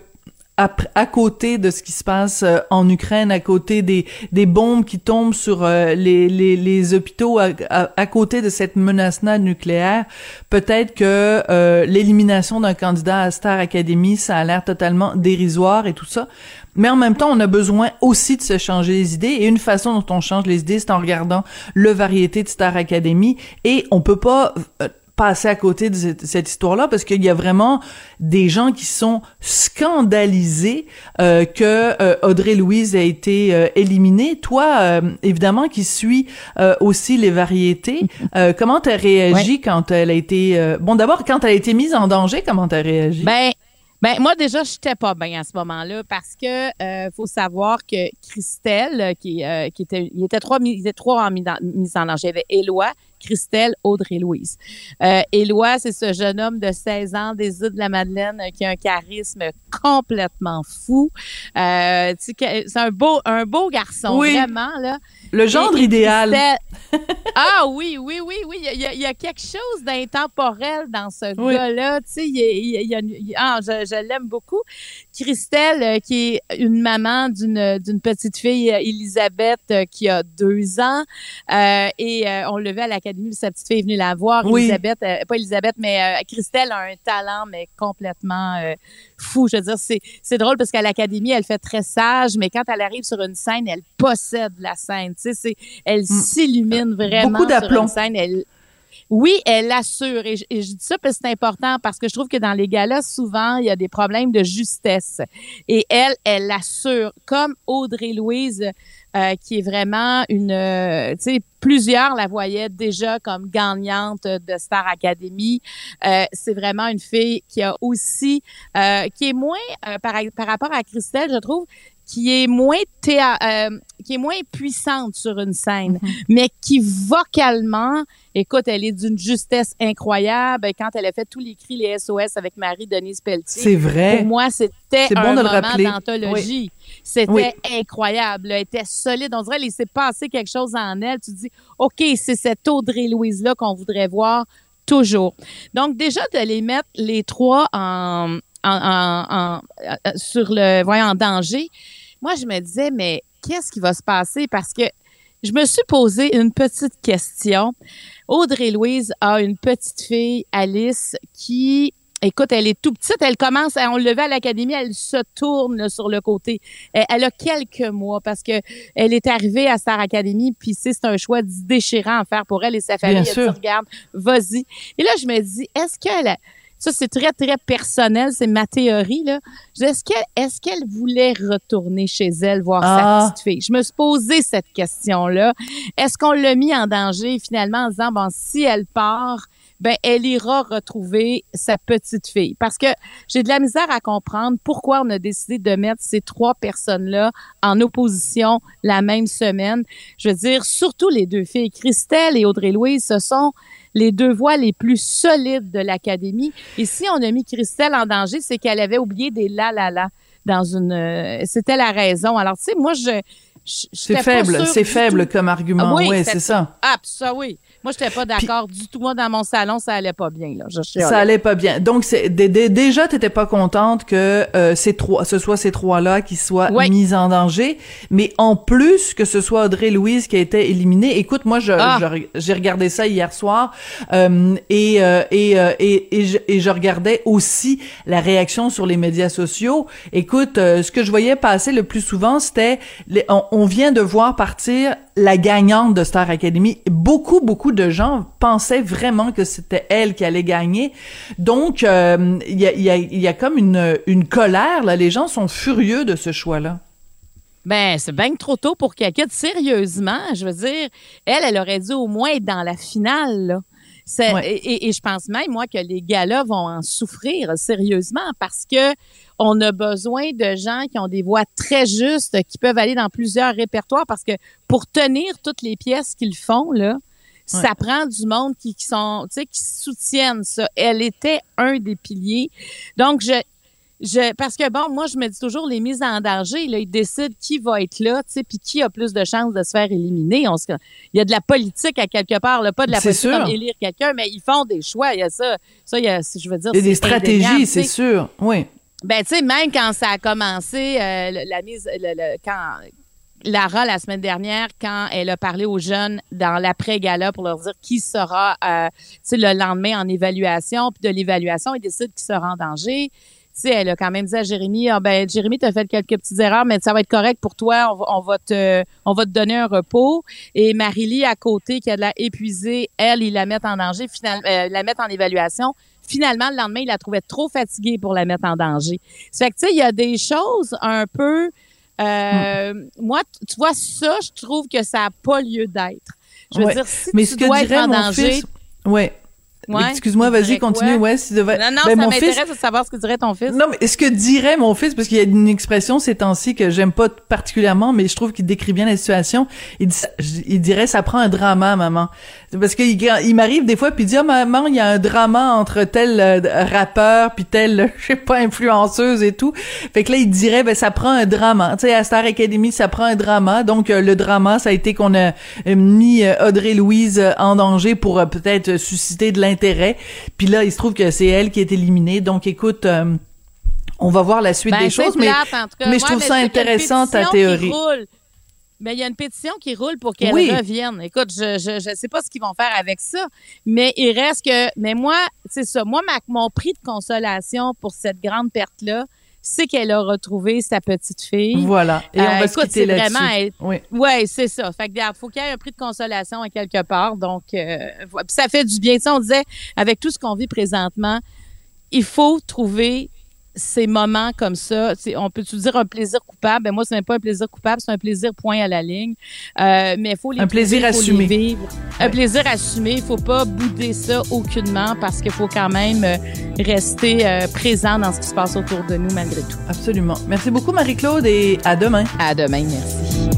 à, côté de ce qui se passe euh, en Ukraine, à côté des, des bombes qui tombent sur euh, les, les, les, hôpitaux, à, à, côté de cette menace-là nucléaire, peut-être que euh, l'élimination d'un candidat à Star Academy, ça a l'air totalement dérisoire et tout ça. Mais en même temps, on a besoin aussi de se changer les idées. Et une façon dont on change les idées, c'est en regardant le variété de Star Academy. Et on peut pas passer à côté de cette, histoire-là parce qu'il y a vraiment des gens qui sont scandalisés euh, que euh, Audrey Louise a été euh, éliminée. Toi, évidemment, qui suis aussi les variétés, comment t'as réagi quand elle a été bon d'abord quand elle a été mise en danger, comment t'as réagi?
Ben ben moi déjà j'étais pas bien à ce moment-là parce que faut savoir que Christelle qui qui était il était trois il était trois en mise en danger. Il y avait Éloi Christelle Audrey-Louise. Euh, Éloi, c'est ce jeune homme de 16 ans des îles de la Madeleine euh, qui a un charisme complètement fou. Euh, c'est un beau, un beau garçon, vraiment. Là.
Le genre idéal.
ah oui, oui, oui, oui. Il y a, il y a quelque chose d'intemporel dans ce gars-là. Tu sais, il, ah, je, je l'aime beaucoup. Christelle, euh, qui est une maman d'une d'une petite fille, Elisabeth, qui a deux ans, euh, et on le à l'académie sa petite fille est venue la voir. Elisabeth, euh, pas Elisabeth, mais euh, Christelle a un talent, mais complètement euh, fou. Je veux dire, c'est drôle parce qu'à l'académie, elle fait très sage, mais quand elle arrive sur une scène, elle possède la scène. Tu sais, elle mm. s'illumine vraiment Beaucoup sur une scène. Elle, oui, elle assure. Et je, dis ça parce que c'est important parce que je trouve que dans les galas, souvent, il y a des problèmes de justesse. Et elle, elle assure. Comme Audrey-Louise, euh, qui est vraiment une, euh, tu sais, plusieurs la voyaient déjà comme gagnante de Star Academy. Euh, c'est vraiment une fille qui a aussi, qui est moins par, par rapport à Christelle, je trouve, qui est moins théa euh, qui est moins puissante sur une scène, mhm. mais qui vocalement, écoute, elle est d'une justesse incroyable. Quand elle a fait tous les cris, les SOS avec Marie-Denise Pelletier.
C'est vrai.
Pour moi, c'était un moment d'anthologie. C'était incroyable. Elle était solide. On dirait qu'il s'est passé quelque chose en elle. Tu dis, OK, c'est cette Audrey-Louise-là qu'on voudrait voir toujours. Donc, déjà, de les mettre les trois en, en, euh, sur le voyant en danger, moi je me disais mais qu'est-ce qui va se passer? Parce que je me suis posé une petite question Audrey-Louise a une petite fille, Alice, qui Écoute, elle est tout petite. Elle commence, on le à l'académie, elle se tourne sur le côté. Elle, a quelques mois parce que elle est arrivée à Star Academy, puis c'est un choix déchirant à faire pour elle et sa famille.
Bien
elle
sûr.
regarde, vas-y. Et là, je me dis, est-ce qu'elle ça, c'est très, très personnel, c'est ma théorie, là. Est-ce qu'elle, est-ce qu'elle voulait retourner chez elle voir
Ah.
sa petite fille? Je me suis posé cette question-là. Est-ce qu'on l'a mis en danger finalement en disant, bon, si elle part, ben, elle ira retrouver sa petite fille. Parce que j'ai de la misère à comprendre pourquoi on a décidé de mettre ces trois personnes-là en opposition la même semaine. Je veux dire, surtout les deux filles, Christelle et Audrey-Louise, ce sont les deux voix les plus solides de l'académie. Et si on a mis Christelle en danger, c'est qu'elle avait oublié des la la la dans une. euh, C'était la raison. Alors tu sais, moi je.
C'est faible, c'est faible
tout.
comme argument.
Ah oui,
c'est ça.
Ah, ça oui. Moi, j'étais pas d'accord du tout. Moi, dans mon salon, ça allait pas bien. Là. Je.
Ça allait pas bien. Donc c'est dé- dé- déjà t'étais pas contente que euh, ces trois, ce soit ces trois-là qui soient mis en danger, mais en plus que ce soit Audrey Louise qui a été éliminée. Écoute, moi je,
Ah.
j'ai regardé ça hier soir euh, et, euh, et, euh, et et je, et je regardais aussi la réaction sur les médias sociaux. Écoute, euh, ce que je voyais passer le plus souvent, c'était on vient de voir partir la gagnante de Star Academy. Beaucoup beaucoup de gens pensaient vraiment que c'était elle qui allait gagner. Donc euh, il y a il y a il y a comme une une colère là. Les gens sont furieux de ce choix là.
Ben, c'est bien trop tôt pour quitte sérieusement. Je veux dire, elle, elle aurait dû au moins être dans la finale. Là.
Ouais.
et- et je pense même, moi, que les gars-là vont en souffrir sérieusement parce que on a besoin de gens qui ont des voix très justes, qui peuvent aller dans plusieurs répertoires parce que pour tenir toutes les pièces qu'ils font, là, ça prend du monde qui, qui sont, tu sais, qui soutiennent ça. Elle était un des piliers. Donc, je, je, parce que bon, moi, je me dis toujours, les mises en danger, là, ils décident qui va être là, tu sais, puis qui a plus de chances de se faire éliminer. On se, il y a de la politique à quelque part, là, pas de la politique
sûr.
comme élire quelqu'un, mais ils font des choix. Il y a ça, ça, il y a, je veux dire,
Il y a des stratégies, c'est sûr. Oui.
Ben, tu sais, même quand ça a commencé, euh, la mise, quand Lara, la semaine dernière, quand elle a parlé aux jeunes dans l'après-gala pour leur dire qui sera, euh, tu sais, le lendemain en évaluation, puis de l'évaluation, ils décident qui sera en danger. Tu sais, elle a quand même dit à Jérémy, ah ben, Jérémy, t'as fait quelques petites erreurs, mais ça va être correct pour toi. On va, on va te, on va te donner un repos. Et Marie-Lie, à côté, qui a de la épuisée, elle, ils la mettent en danger, finalement, euh, la mettent en évaluation. Finalement, le lendemain, il la trouvait trop fatiguée pour la mettre en danger. Ça fait que, tu sais, il y a des choses un peu... euh, Moi, t- tu vois, ça, je trouve que ça n'a pas lieu d'être. Je veux
Ouais.
dire, si
Mais
tu
ce que
dois être
dirait
en danger...
fils, ouais.
Ouais,
Excuse-moi, vas-y, continue.
quoi?
Ouais, si devait-
Non, non,
Ben,
ça
mon fils-
m'intéresse de savoir ce que dirait ton fils.
Non, mais ce que dirait mon fils, parce qu'il y a une expression ces temps-ci que j'aime pas particulièrement, mais je trouve qu'il décrit bien la situation. Il, dit- il dirait ça prend un drama, maman. Parce qu'il il m'arrive des fois puis il dit ah maman, il y a un drama entre tel euh, rappeur puis tel euh, je sais pas influenceuse et tout. Fait que là il dirait ben ça prend un drama. Tu sais à Star Academy ça prend un drama. Donc euh, le drama ça a été qu'on a mis euh, Audrey Louise en danger pour peut-être susciter de l'intérêt. Puis là il se trouve que c'est elle qui est éliminée. Donc écoute euh, on va voir la suite
Ben,
des choses, mais,
plate, en tout cas.
mais je trouve ça intéressant ta théorie.
Mais il y a une pétition qui roule pour qu'elle
Oui.
revienne. Écoute, je, je je sais pas ce qu'ils vont faire avec ça, mais il reste que mais moi, c'est ça. Moi ma, mon prix de consolation pour cette grande perte là, c'est qu'elle a retrouvé sa petite fille.
Voilà. Et on va se
écoute,
quitter là-dessus.
vraiment
Oui.
Ouais, c'est ça. Fait que regarde, faut qu'il y ait un prix de consolation à quelque part. Donc euh, ça fait du bien. Tu sais, on disait avec tout ce qu'on vit présentement, il faut trouver ces moments comme ça. On peut-tu dire un plaisir coupable? Ben moi, c'est même pas un plaisir coupable, c'est un plaisir point à la ligne. Euh, mais il faut les
Un plaisir
trouver,
assumé.
vivre. Un plaisir assumé. Il faut pas bouder ça aucunement parce qu'il faut quand même euh, rester euh, présent dans ce qui se passe autour de nous malgré tout.
Absolument. Merci beaucoup Marie-Claude et à demain.
À demain, merci.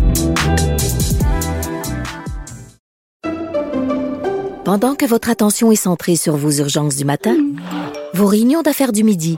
Pendant que votre attention est centrée sur vos urgences du matin, vos réunions d'affaires du midi,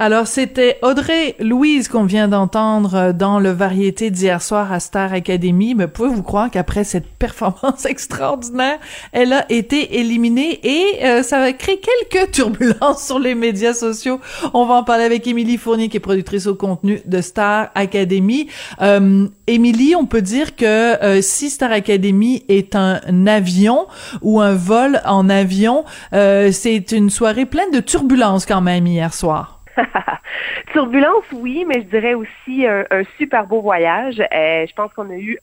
Alors, c'était Audrey Louise qu'on vient d'entendre euh, dans le variété d'hier soir à Star Academy. Mais pouvez-vous croire qu'après cette performance extraordinaire, elle a été éliminée et euh, ça va créer quelques turbulences sur les médias sociaux. On va en parler avec Émilie Fournier, qui est productrice au contenu de Star Academy. Euh, Émilie, on peut dire que si Star Academy est un avion ou un vol en avion, c'est une soirée pleine de turbulences quand même hier soir.
Turbulence, oui, mais je dirais aussi un, super beau voyage. Euh, je pense qu'on a eu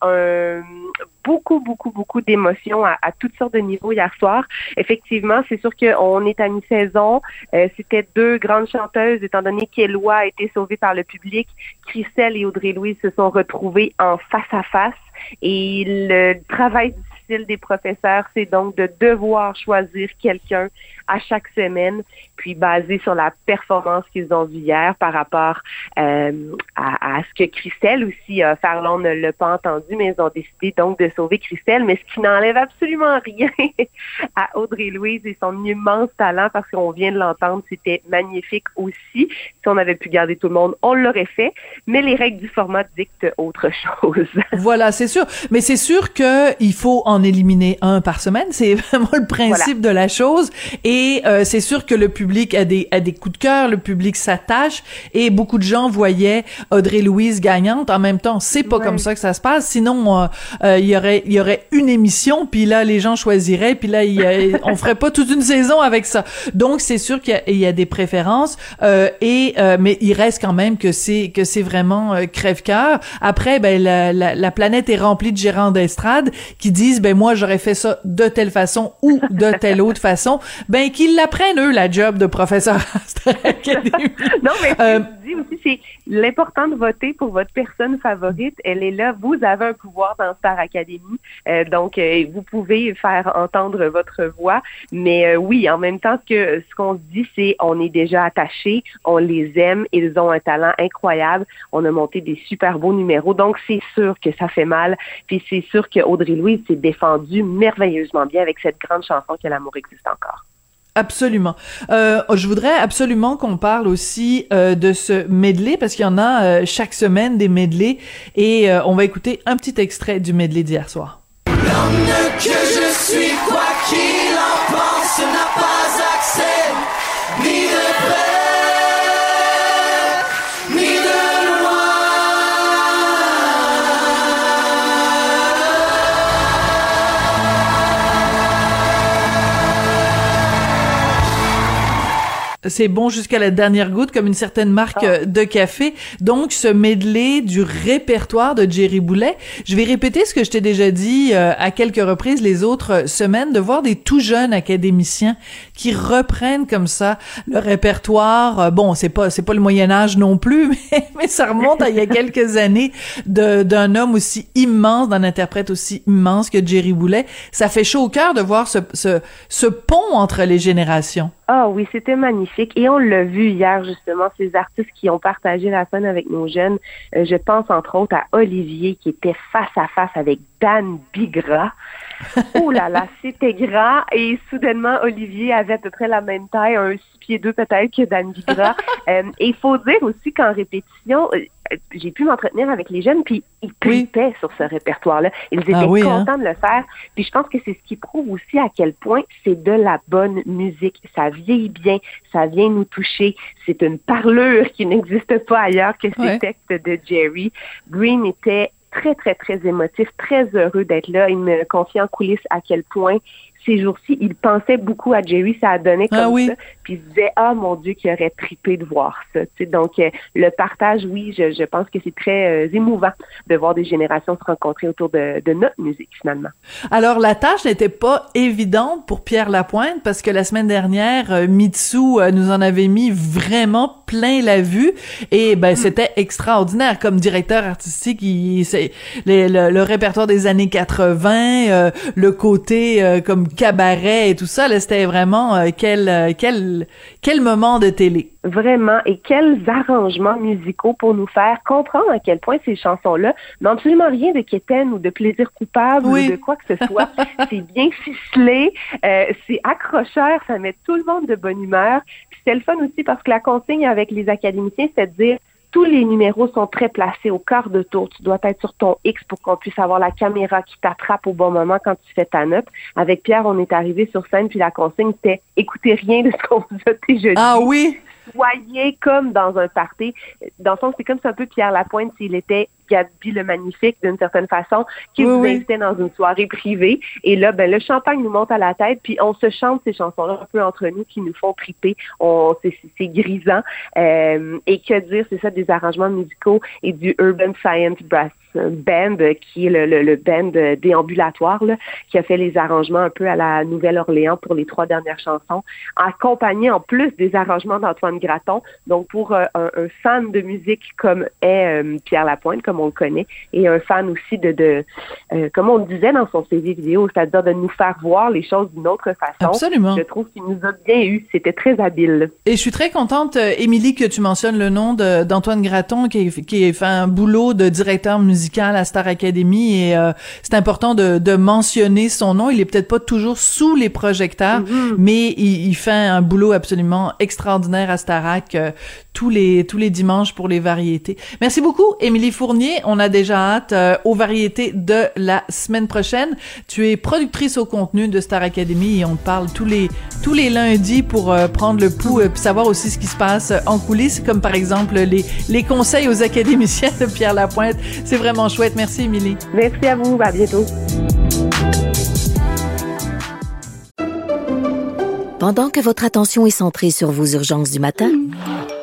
beaucoup, beaucoup, beaucoup d'émotions à, toutes sortes de niveaux hier soir. Effectivement, c'est sûr qu'on est à mi-saison. Euh, c'était deux grandes chanteuses, étant donné qu'Eloi a été sauvée par le public. Christelle et Audrey-Louise se sont retrouvées en face à face. Et le travail difficile des professeurs, c'est donc de devoir choisir quelqu'un à chaque semaine, puis basé sur la performance qu'ils ont vue hier par rapport euh, à, ce que Christelle aussi, euh, Farlon ne l'a pas entendu, mais ils ont décidé donc de sauver Christelle, mais ce qui n'enlève absolument rien à Audrey-Louise et son immense talent, parce qu'on vient de l'entendre, c'était magnifique aussi. Si on avait pu garder tout le monde, on l'aurait fait, mais les règles du format dictent autre chose.
voilà, c'est sûr. Mais c'est sûr qu'il faut en éliminer un par semaine. C'est vraiment le principe de la chose. Et et euh, c'est sûr que le public a des, a des coups de cœur, le public s'attache et beaucoup de gens voyaient Audrey Louise gagnante. En même temps, c'est pas comme ça que ça se passe. Sinon, euh, euh, il y aurait il y aurait une émission, puis là les gens choisiraient, puis là y on ferait pas toute une saison avec ça. Donc c'est sûr qu'il y, y, a des préférences et mais il reste quand même que c'est que c'est vraiment crève-cœur. Après, ben la, la, la, planète est remplie de gérants d'estrade qui disent ben moi j'aurais fait ça de telle façon ou de telle autre façon. Ben ben, qu'ils l'apprennent, eux, la job de professeur
non, mais ce que euh, je dis aussi, c'est l'important de voter pour votre personne favorite. Elle est là. Vous avez un pouvoir dans Star Academy. Euh, donc, euh, vous pouvez faire entendre votre voix. Mais oui, en même temps, ce que ce qu'on se dit, c'est on est déjà attachés, on les aime, ils ont un talent incroyable. On a monté des super beaux numéros. Donc, c'est sûr que ça fait mal. Puis c'est sûr que Audrey Louise s'est défendue merveilleusement bien avec cette grande chanson que l'amour existe encore.
Absolument. Euh, je voudrais absolument qu'on parle aussi euh, de ce medley parce qu'il y en a euh, chaque semaine des medley et on va écouter un petit extrait du medley d'hier soir. C'est bon jusqu'à la dernière goutte, comme une certaine marque ah. euh, de café. Donc, ce medley du répertoire de Jerry Boulet. Je vais répéter ce que je t'ai déjà dit euh, à quelques reprises les autres semaines, de voir des tout jeunes académiciens qui reprennent comme ça le répertoire. Euh, bon, c'est pas c'est pas le Moyen Âge non plus, mais, mais ça remonte à il y a quelques années d'un homme aussi immense, d'un interprète aussi immense que Jerry Boulet. Ça fait chaud au cœur de voir ce, ce, ce pont entre les générations.
Ah oui, c'était magnifique. Et on l'a vu hier, justement, ces artistes qui ont partagé la scène avec nos jeunes. Euh, je pense entre autres à Olivier qui était face à face avec Dan Bigra. oh là là, c'était grand. Et soudainement, Olivier avait à peu près la même taille, un six pieds deux peut-être que Dan Bigra. euh, et il faut dire aussi qu'en répétition, euh, j'ai pu m'entretenir avec les jeunes, puis ils tripaient sur ce répertoire-là. Ils étaient
Ah oui, hein?
contents de le faire. Puis je pense que c'est ce qui prouve aussi à quel point c'est de la bonne musique. Ça vieillit bien, ça vient nous toucher. C'est une parlure qui n'existe pas ailleurs que ces
Ouais.
textes de Jerry. Green était très, très, très émotif, très heureux d'être là. Il me confiait en coulisses à quel point ces jours-ci, il pensait beaucoup à Jerry, ça a donné comme
Ah oui.
ça. Puis il se disait, ah mon Dieu, qu'il aurait tripé de voir ça. Tu sais, donc, euh, le partage, oui, je, je pense que c'est très euh, émouvant de voir des générations se rencontrer autour de, de notre musique, finalement.
Alors, la tâche n'était pas évidente pour Pierre Lapointe parce que la semaine dernière, euh, Mitsu euh, nous en avait mis vraiment plein la vue et ben c'était extraordinaire comme directeur artistique. Il, c'est les- le, le répertoire des années 80, euh, le côté comme cabaret et tout ça, c'était vraiment euh, quel euh, quel quel moment de télé.
Vraiment, et quels arrangements musicaux pour nous faire comprendre à quel point ces chansons-là n'ont absolument rien de quétaine ou de plaisir coupable
Oui.
ou de quoi que ce soit. c'est bien ficelé, euh, c'est accrocheur, ça met tout le monde de bonne humeur. C'est le fun aussi parce que la consigne avec les académiciens, c'est de dire tous les numéros sont très placés au quart de tour. Tu dois être sur ton X pour qu'on puisse avoir la caméra qui t'attrape au bon moment quand tu fais ta note. Avec Pierre, on est arrivé sur scène, puis la consigne, c'était écoutez rien de ce qu'on vous a dit
Ah oui.
soyez comme dans un party. Dans le fond, c'est comme ça un peu Pierre Lapointe s'il était Gabi le Magnifique d'une certaine façon, qui
Oui, oui.
invitait dans une soirée privée. Et là, ben, le champagne nous monte à la tête, puis on se chante ces chansons-là un peu entre nous qui nous font triper. On, c'est, c'est- c'est grisant. Euh, et que dire, c'est ça, des arrangements musicaux et du Urban Science Brass Band, qui est le, le, le band déambulatoire, là, qui a fait les arrangements un peu à la Nouvelle-Orléans pour les trois dernières chansons, accompagné en plus des arrangements d'Antoine Graton. Donc, pour euh, un, un fan de musique comme est euh, Pierre Lapointe, comme on le connaît, et un fan aussi de, de euh, comme on le disait dans son CV vidéo, c'est-à-dire de nous faire voir les choses d'une autre façon.
Absolument.
Je trouve qu'il nous a bien eu. C'était très habile.
Et je suis très contente, euh, Émilie, que tu mentionnes le nom d'Antoine Graton, qui, qui a fait un boulot de directeur musical à Star Academy. Et euh, c'est important de, de mentionner son nom. Il est peut-être pas toujours sous les projecteurs, mais il, il fait un boulot absolument extraordinaire à Starac euh, tous les tous les dimanches pour les variétés. Merci beaucoup, Émilie Fournier. On a déjà hâte euh, aux variétés de la semaine prochaine. Tu es productrice au contenu de Star Academy et on te parle tous les tous les lundis pour euh, prendre le pouls et savoir aussi ce qui se passe euh, en coulisses, comme par exemple les les conseils aux académiciens de Pierre Lapointe. C'est vraiment chouette. Merci, Émilie.
Merci à vous. À bientôt.
Pendant que votre attention est centrée sur vos urgences du matin,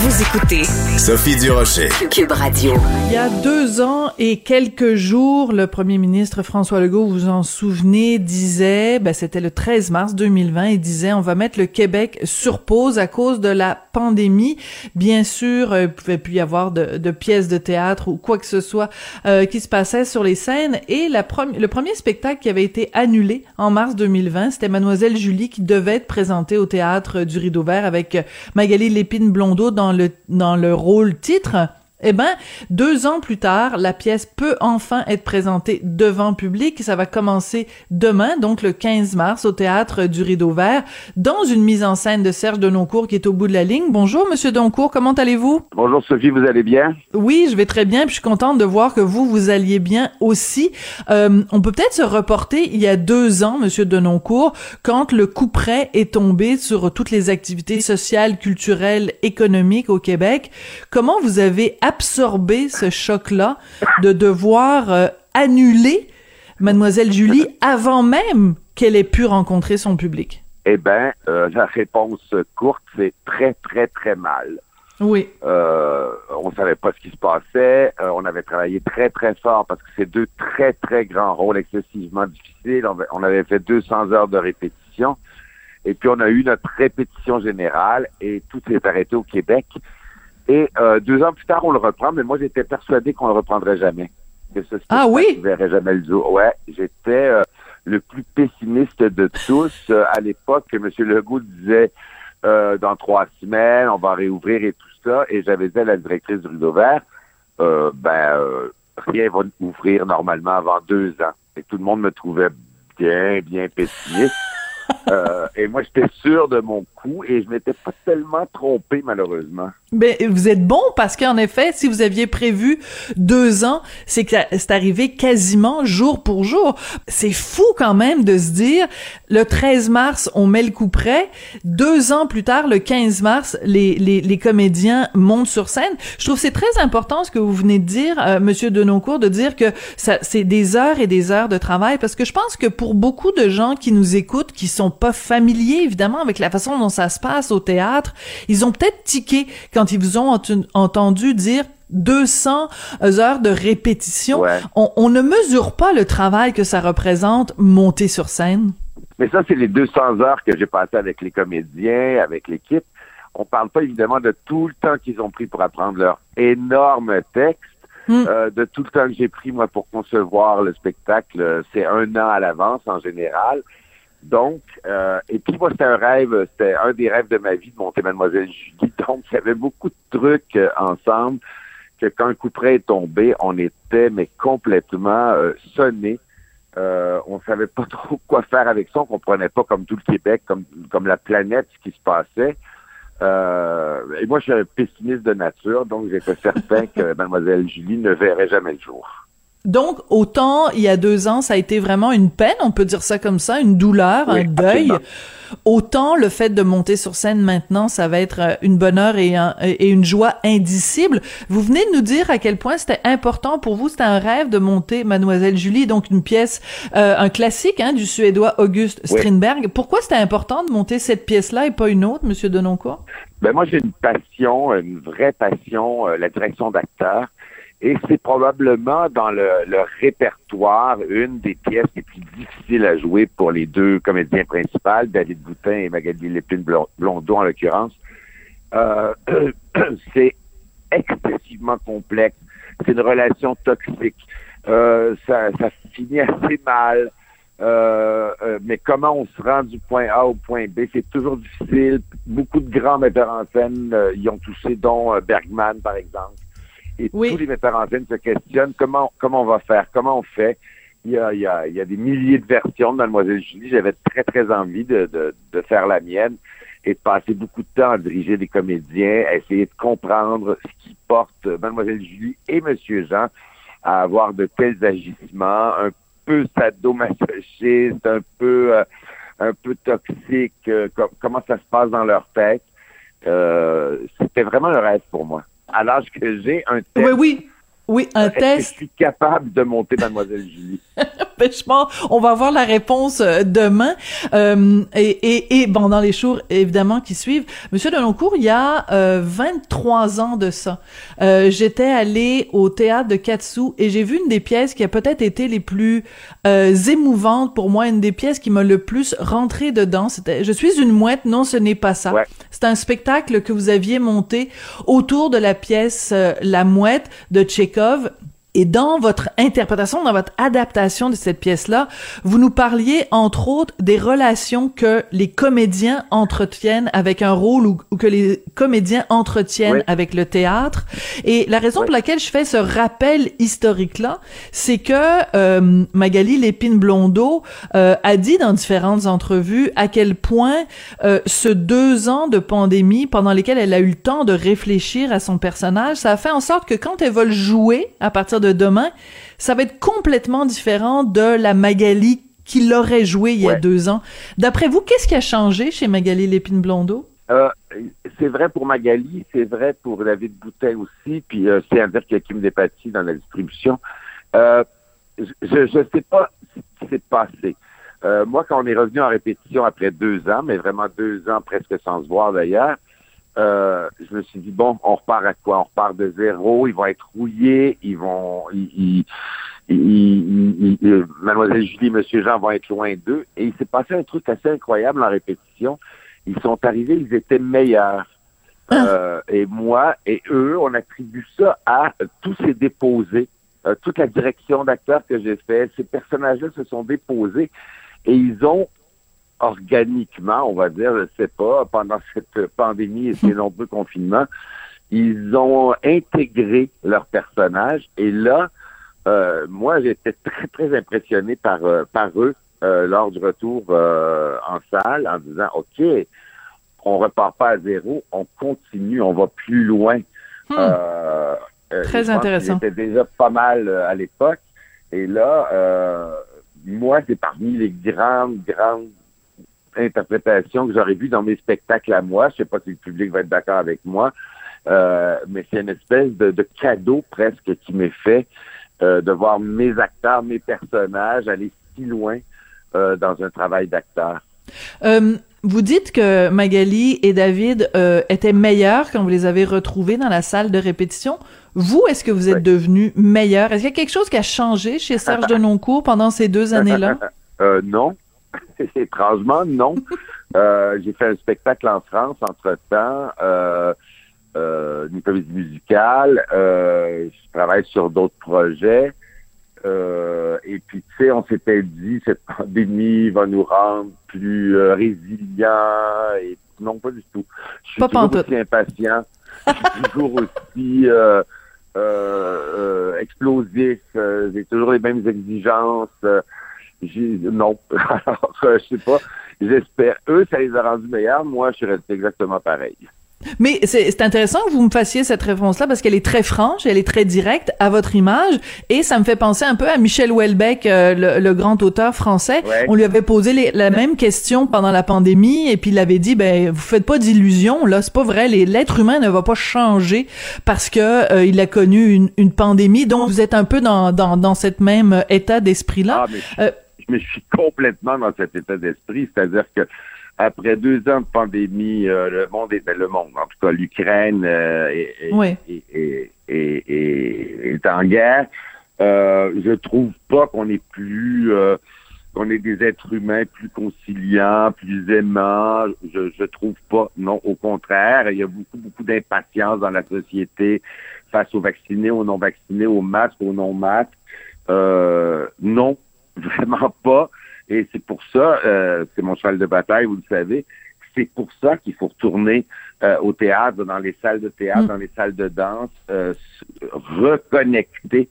Vous écoutez
Sophie Durocher.
Cube Radio.
Il y a deux ans et quelques jours, le premier ministre François Legault, vous vous en souvenez, disait, ben c'était le 13 mars 2020, il disait on va mettre le Québec sur pause à cause de la pandémie. Bien sûr, euh, il pouvait plus y avoir de, de pièces de théâtre ou quoi que ce soit euh, qui se passait sur les scènes. Et la le premier spectacle qui avait été annulé en mars 2020, c'était Mademoiselle Julie qui devait être présentée au théâtre du Rideau Vert avec Magali Lépine Blondeau dans le dans le rôle titre. Eh ben, deux ans plus tard, la pièce peut enfin être présentée devant public. Ça va commencer demain, donc le 15 mars, au théâtre du Rideau Vert, dans une mise en scène de Serge Denoncourt qui est au bout de la ligne. Bonjour, Monsieur Denoncourt, comment allez-vous?
Bonjour Sophie, vous allez bien?
Oui, je vais très bien. Puis je suis contente de voir que vous vous alliez bien aussi. Euh, on peut peut-être se reporter il y a deux ans, Monsieur Denoncourt, quand le coup près est tombé sur toutes les activités sociales, culturelles, économiques au Québec. Comment vous avez absorber ce choc-là de devoir euh, annuler Mademoiselle Julie avant même qu'elle ait pu rencontrer son public?
Eh bien, euh, la réponse courte, c'est très, très, très mal.
Oui.
Euh, on savait pas ce qui se passait. Euh, on avait travaillé très, très fort parce que c'est deux très, très grands rôles excessivement difficiles. On avait fait 200 heures de répétition. Et puis, on a eu notre répétition générale et tout s'est arrêté au Québec. Et euh, deux ans plus tard, on le reprend, mais moi, j'étais persuadé qu'on le reprendrait jamais.
Que ce ah oui?
verrait jamais le jour. Ouais, j'étais euh, le plus pessimiste de tous. Euh, à l'époque, M. Legault disait dans trois semaines, on va réouvrir et tout ça. Et j'avais dit à la directrice du Rideau Vert, ben, rien va ouvrir normalement avant deux ans. Et tout le monde me trouvait bien, bien pessimiste. Euh, et moi, j'étais sûr de mon coup et je m'étais pas tellement trompé, malheureusement.
Ben, vous êtes bon parce qu'en effet, si vous aviez prévu deux ans, c'est que c'est arrivé quasiment jour pour jour. C'est fou quand même de se dire, le 13 mars, on met le coup près. Deux ans plus tard, le 15 mars, les, les, les comédiens montent sur scène. Je trouve c'est très important ce que vous venez de dire, euh, Monsieur Denoncourt, de dire que ça, c'est des heures et des heures de travail parce que je pense que pour beaucoup de gens qui nous écoutent, qui sont pas familiers évidemment avec la façon dont ça se passe au théâtre, ils ont peut-être tiqué quand ils vous ont entendu dire 200 heures de répétition. On, ne mesure pas le travail que ça représente monter sur scène.
Mais ça, c'est les 200 heures que j'ai passées avec les comédiens, avec l'équipe. On parle pas évidemment de tout le temps qu'ils ont pris pour apprendre leur énorme texte, hmm. euh, de tout le temps que j'ai pris moi pour concevoir le spectacle. C'est un an à l'avance en général. Donc, euh, et puis moi, c'était un rêve, c'était un des rêves de ma vie de monter Mademoiselle Julie. Donc, il y avait beaucoup de trucs euh, ensemble que quand un coup près est tombé, on était mais complètement euh, sonné. Euh, on savait pas trop quoi faire avec ça. On comprenait pas comme tout le Québec, comme comme la planète, ce qui se passait. Euh, et moi, je suis un pessimiste de nature, donc j'étais certain que Mademoiselle Julie ne verrait jamais le jour.
Donc, autant il y a deux ans, ça a été vraiment une peine, on peut dire ça comme ça, une douleur, un deuil. Autant le fait de monter sur scène maintenant, ça va être euh, une bonheur et, et une joie indicible. Vous venez de nous dire à quel point c'était important pour vous, c'était un rêve de monter Mademoiselle Julie, donc une pièce, euh, un classique hein, du Suédois Auguste Strindberg. Pourquoi c'était important de monter cette pièce-là et pas une autre, Monsieur Denoncourt?
Ben moi, j'ai une passion, une vraie passion, euh, la direction d'acteur. Et c'est probablement dans le, répertoire une des pièces les plus difficiles à jouer pour les deux comédiens principaux, David Boutin et Magali Lépine Blondeau en l'occurrence. Euh, c'est excessivement complexe. C'est une relation toxique. Euh, ça, ça finit assez mal. Euh, euh, mais comment on se rend du point A au point B, c'est toujours difficile. Beaucoup de grands metteurs en scène y ont touché, dont Bergman, par exemple. Et tous les metteurs en scène se questionnent comment, comment on va faire, comment on fait? Il y, a, il, y a, il y a des milliers de versions de Mademoiselle Julie. J'avais très, très envie de, de, de, faire la mienne et de passer beaucoup de temps à diriger des comédiens, à essayer de comprendre ce qui porte Mademoiselle Julie et Monsieur Jean à avoir de tels agissements, un peu sadomasochiste, un peu, euh, un peu toxique, euh, comment ça se passe dans leur tête. Euh, C'était vraiment un rêve pour moi à l'âge que j'ai, un test.
Oui, oui. Oui, un test.
je suis capable de monter Mademoiselle Julie.
Pêchement, on va avoir la réponse euh, demain. Euh, et, et, et, bon, dans les jours, évidemment, qui suivent. Monsieur Deloncourt, il y a euh, 23 ans de ça, euh, j'étais allé au théâtre de Katsu et j'ai vu une des pièces qui a peut-être été les plus euh, émouvantes pour moi, une des pièces qui m'a le plus rentré dedans. C'était Je suis une mouette, non, ce n'est pas ça. C'est un spectacle que vous aviez monté autour de la pièce La mouette de Tchekhov Et dans votre interprétation, dans votre adaptation de cette pièce-là, vous nous parliez entre autres des relations que les comédiens entretiennent avec un rôle ou, que les comédiens entretiennent avec le théâtre. Et la raison pour laquelle je fais ce rappel historique-là, c'est que euh, Magali Lépine-Blondeau euh, a dit dans différentes entrevues à quel point euh, ce deux ans de pandémie pendant lesquels elle a eu le temps de réfléchir à son personnage, ça a fait en sorte que quand elle va le jouer à partir de demain, ça va être complètement différent de la Magali qui l'aurait joué il y a deux ans. D'après vous, qu'est-ce qui a changé chez Magali Lépine-Blondeau?
Euh, c'est vrai pour Magali, c'est vrai pour David Boutet aussi, puis euh, c'est un dire qu'il y a Kim Despatie dans la distribution. Euh, je ne sais pas ce qui s'est passé. moi, quand on est revenu en répétition après deux ans, mais vraiment deux ans presque sans se voir d'ailleurs, euh, je me suis dit bon, on repart à quoi? On repart de zéro. Ils vont être rouillés. Ils vont, ils, Mademoiselle Julie, Monsieur Jean vont être loin d'eux. Et il s'est passé un truc assez incroyable en répétition. Ils sont arrivés, ils étaient meilleurs. Ah. Euh, et moi et eux, on attribue ça à tous ces déposés, euh, toute la direction d'acteurs que j'ai fait. Ces personnages-là se sont déposés et ils ont organiquement, on va dire, je ne sais pas, pendant cette pandémie et ces nombreux confinements, ils ont intégré leur personnage. Et là, euh, moi, j'étais très, très impressionné par, euh, par eux euh, lors du retour en salle en disant, OK, on repart pas à zéro, on continue, on va plus loin.
Hmm. très intéressant.
C'était déjà pas mal à l'époque. Et là, moi, c'est parmi les grandes, grandes interprétation que j'aurais vue dans mes spectacles à moi. Je sais pas si le public va être d'accord avec moi, euh, mais c'est une espèce de, cadeau presque qui m'est fait euh, de voir mes acteurs, mes personnages aller si loin euh, dans un travail d'acteur.
vous dites que Magali et David étaient meilleurs quand vous les avez retrouvés dans la salle de répétition. Vous, est-ce que vous êtes devenu meilleur? Est-ce qu'il y a quelque chose qui a changé chez Serge Denoncourt pendant ces deux années-là?
non, Étrangement, non. Euh, j'ai fait un spectacle en France entre-temps, euh, euh, une comédie musicale. Euh, je travaille sur d'autres projets. Euh, et puis, tu sais, on s'était dit, cette pandémie va nous rendre plus résilients. Et non, pas du tout. Je suis toujours aussi impatient. Je suis toujours aussi explosif. j'ai toujours les mêmes exigences non. Alors, euh, je sais pas. J'espère. Eux, ça les a rendus meilleurs. Moi, je suis resté exactement pareil.
Mais c'est intéressant que vous me fassiez cette réponse-là parce qu'elle est très franche, elle est très directe à votre image et ça me fait penser un peu à Michel Houellebecq, euh, le, grand auteur français. On lui avait posé la même question pendant la pandémie et puis il avait dit ben vous faites pas d'illusions là, c'est pas vrai, l'être humain ne va pas changer parce que euh, il a connu une, pandémie. Donc vous êtes un peu dans dans, dans cet même état d'esprit là.
Ah, mais je suis complètement dans cet état d'esprit, c'est-à-dire que après deux ans de pandémie, euh, le monde est ben, le monde, en tout cas l'Ukraine euh, est, est, en guerre. Euh, je trouve pas qu'on est plus qu'on est des êtres humains plus conciliants, plus aimants. Je, je trouve pas. Non, au contraire, il y a beaucoup, beaucoup d'impatience dans la société face aux vaccinés, aux non vaccinés, aux masques, aux non masques. non, Vraiment pas. Et c'est pour ça, euh, c'est mon cheval de bataille, vous le savez, c'est pour ça qu'il faut retourner euh, au théâtre, dans les salles de théâtre, mm. dans les salles de danse, euh, reconnecter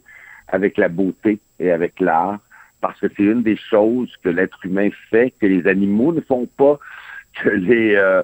avec la beauté et avec l'art, parce que c'est une des choses que l'être humain fait, que les animaux ne font pas, que les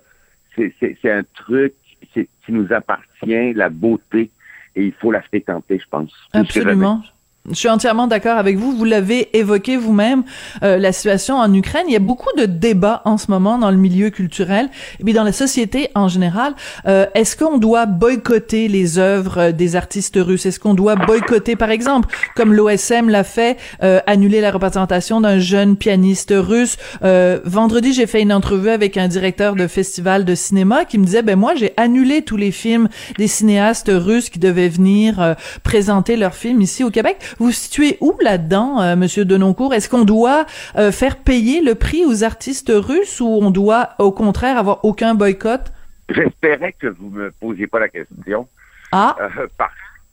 c'est un truc qui nous appartient, la beauté, et il faut la fréquenter, je pense.
Absolument. Je suis entièrement d'accord avec vous. Vous l'avez évoqué vous-même, euh, la situation en Ukraine. Il y a beaucoup de débats en ce moment dans le milieu culturel et puis dans la société en général. Euh, Est-ce qu'on doit boycotter les œuvres euh, des artistes russes? Est-ce qu'on doit boycotter, par exemple, comme l'OSM l'a fait, euh, annuler la représentation d'un jeune pianiste russe? Euh, Vendredi, j'ai fait une entrevue avec un directeur de festival de cinéma qui me disait, ben moi, j'ai annulé tous les films des cinéastes russes qui devaient venir présenter leurs films ici au Québec. Vous situez où là-dedans, euh, Monsieur Denoncourt? Est-ce qu'on doit euh, faire payer le prix aux artistes russes ou on doit, au contraire, avoir aucun boycott?
J'espérais que vous me posiez pas la question.
Ah.
Euh,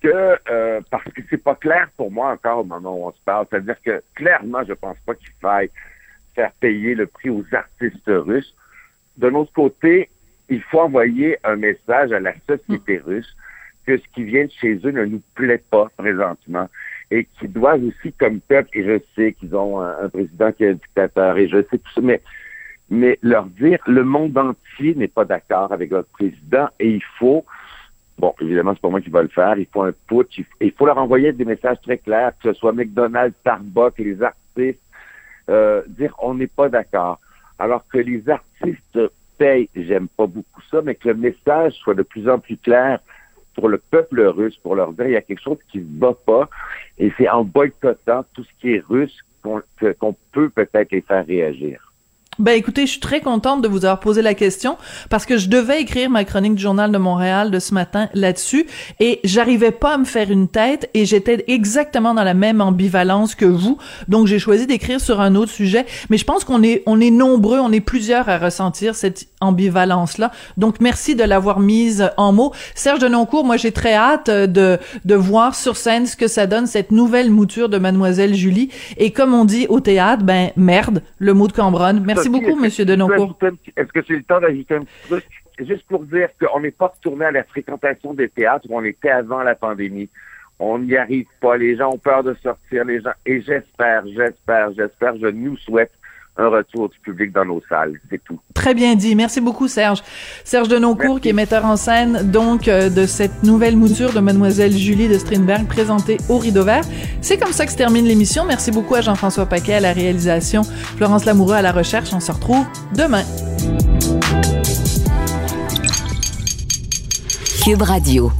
que euh, parce que c'est pas clair pour moi encore au moment où on se parle. C'est-à-dire que clairement, je pense pas qu'il faille faire payer le prix aux artistes russes. D'un autre côté, il faut envoyer un message à la société russe que ce qui vient de chez eux ne nous plaît pas présentement et qu'ils doivent aussi, comme peuple, et je sais qu'ils ont un, un, président qui est un dictateur, et je sais tout ça, mais, mais leur dire, le monde entier n'est pas d'accord avec votre président, et il faut, bon, évidemment, c'est pas moi qui va le faire, il faut un putsch, il, il faut leur envoyer des messages très clairs, que ce soit McDonald's, Starbucks, les artistes, euh, dire on n'est pas d'accord. Alors que les artistes payent, j'aime pas beaucoup ça, mais que le message soit de plus en plus clair pour le peuple russe, pour leur dire il y a quelque chose qui ne va pas, et c'est en boycottant tout ce qui est russe qu'on peut peut-être les faire réagir.
Ben écoutez, je suis très contente de vous avoir posé la question parce que je devais écrire ma chronique du journal de Montréal de ce matin là-dessus et j'arrivais pas à me faire une tête et j'étais exactement dans la même ambivalence que vous. Donc j'ai choisi d'écrire sur un autre sujet, mais je pense qu'on est on est nombreux, on est plusieurs à ressentir cette ambivalence là. Donc merci de l'avoir mise en mots. Serge Denoncourt, moi j'ai très hâte de de voir sur scène ce que ça donne cette nouvelle mouture de mademoiselle Julie et comme on dit au théâtre, ben merde, le mot de Cambronne. Merci beaucoup, M. Denoncourt.
Est-ce que c'est le temps d'ajouter un petit truc? Juste pour dire qu'on n'est pas retourné à la fréquentation des théâtres où on était avant la pandémie. On n'y arrive pas. Les gens ont peur de sortir. Les gens et j'espère, j'espère, j'espère, je nous souhaite un retour du public dans nos salles. C'est tout.
Très bien dit. Merci beaucoup, Serge. Serge Denoncourt, qui est metteur en scène, donc, euh, de cette nouvelle mouture de Mademoiselle Julie de Strindberg présentée au Rideau Vert. C'est comme ça que se termine l'émission. Merci beaucoup à Jean-François Paquet à la réalisation, Florence Lamoureux à la recherche. On se retrouve demain.
Cube Radio.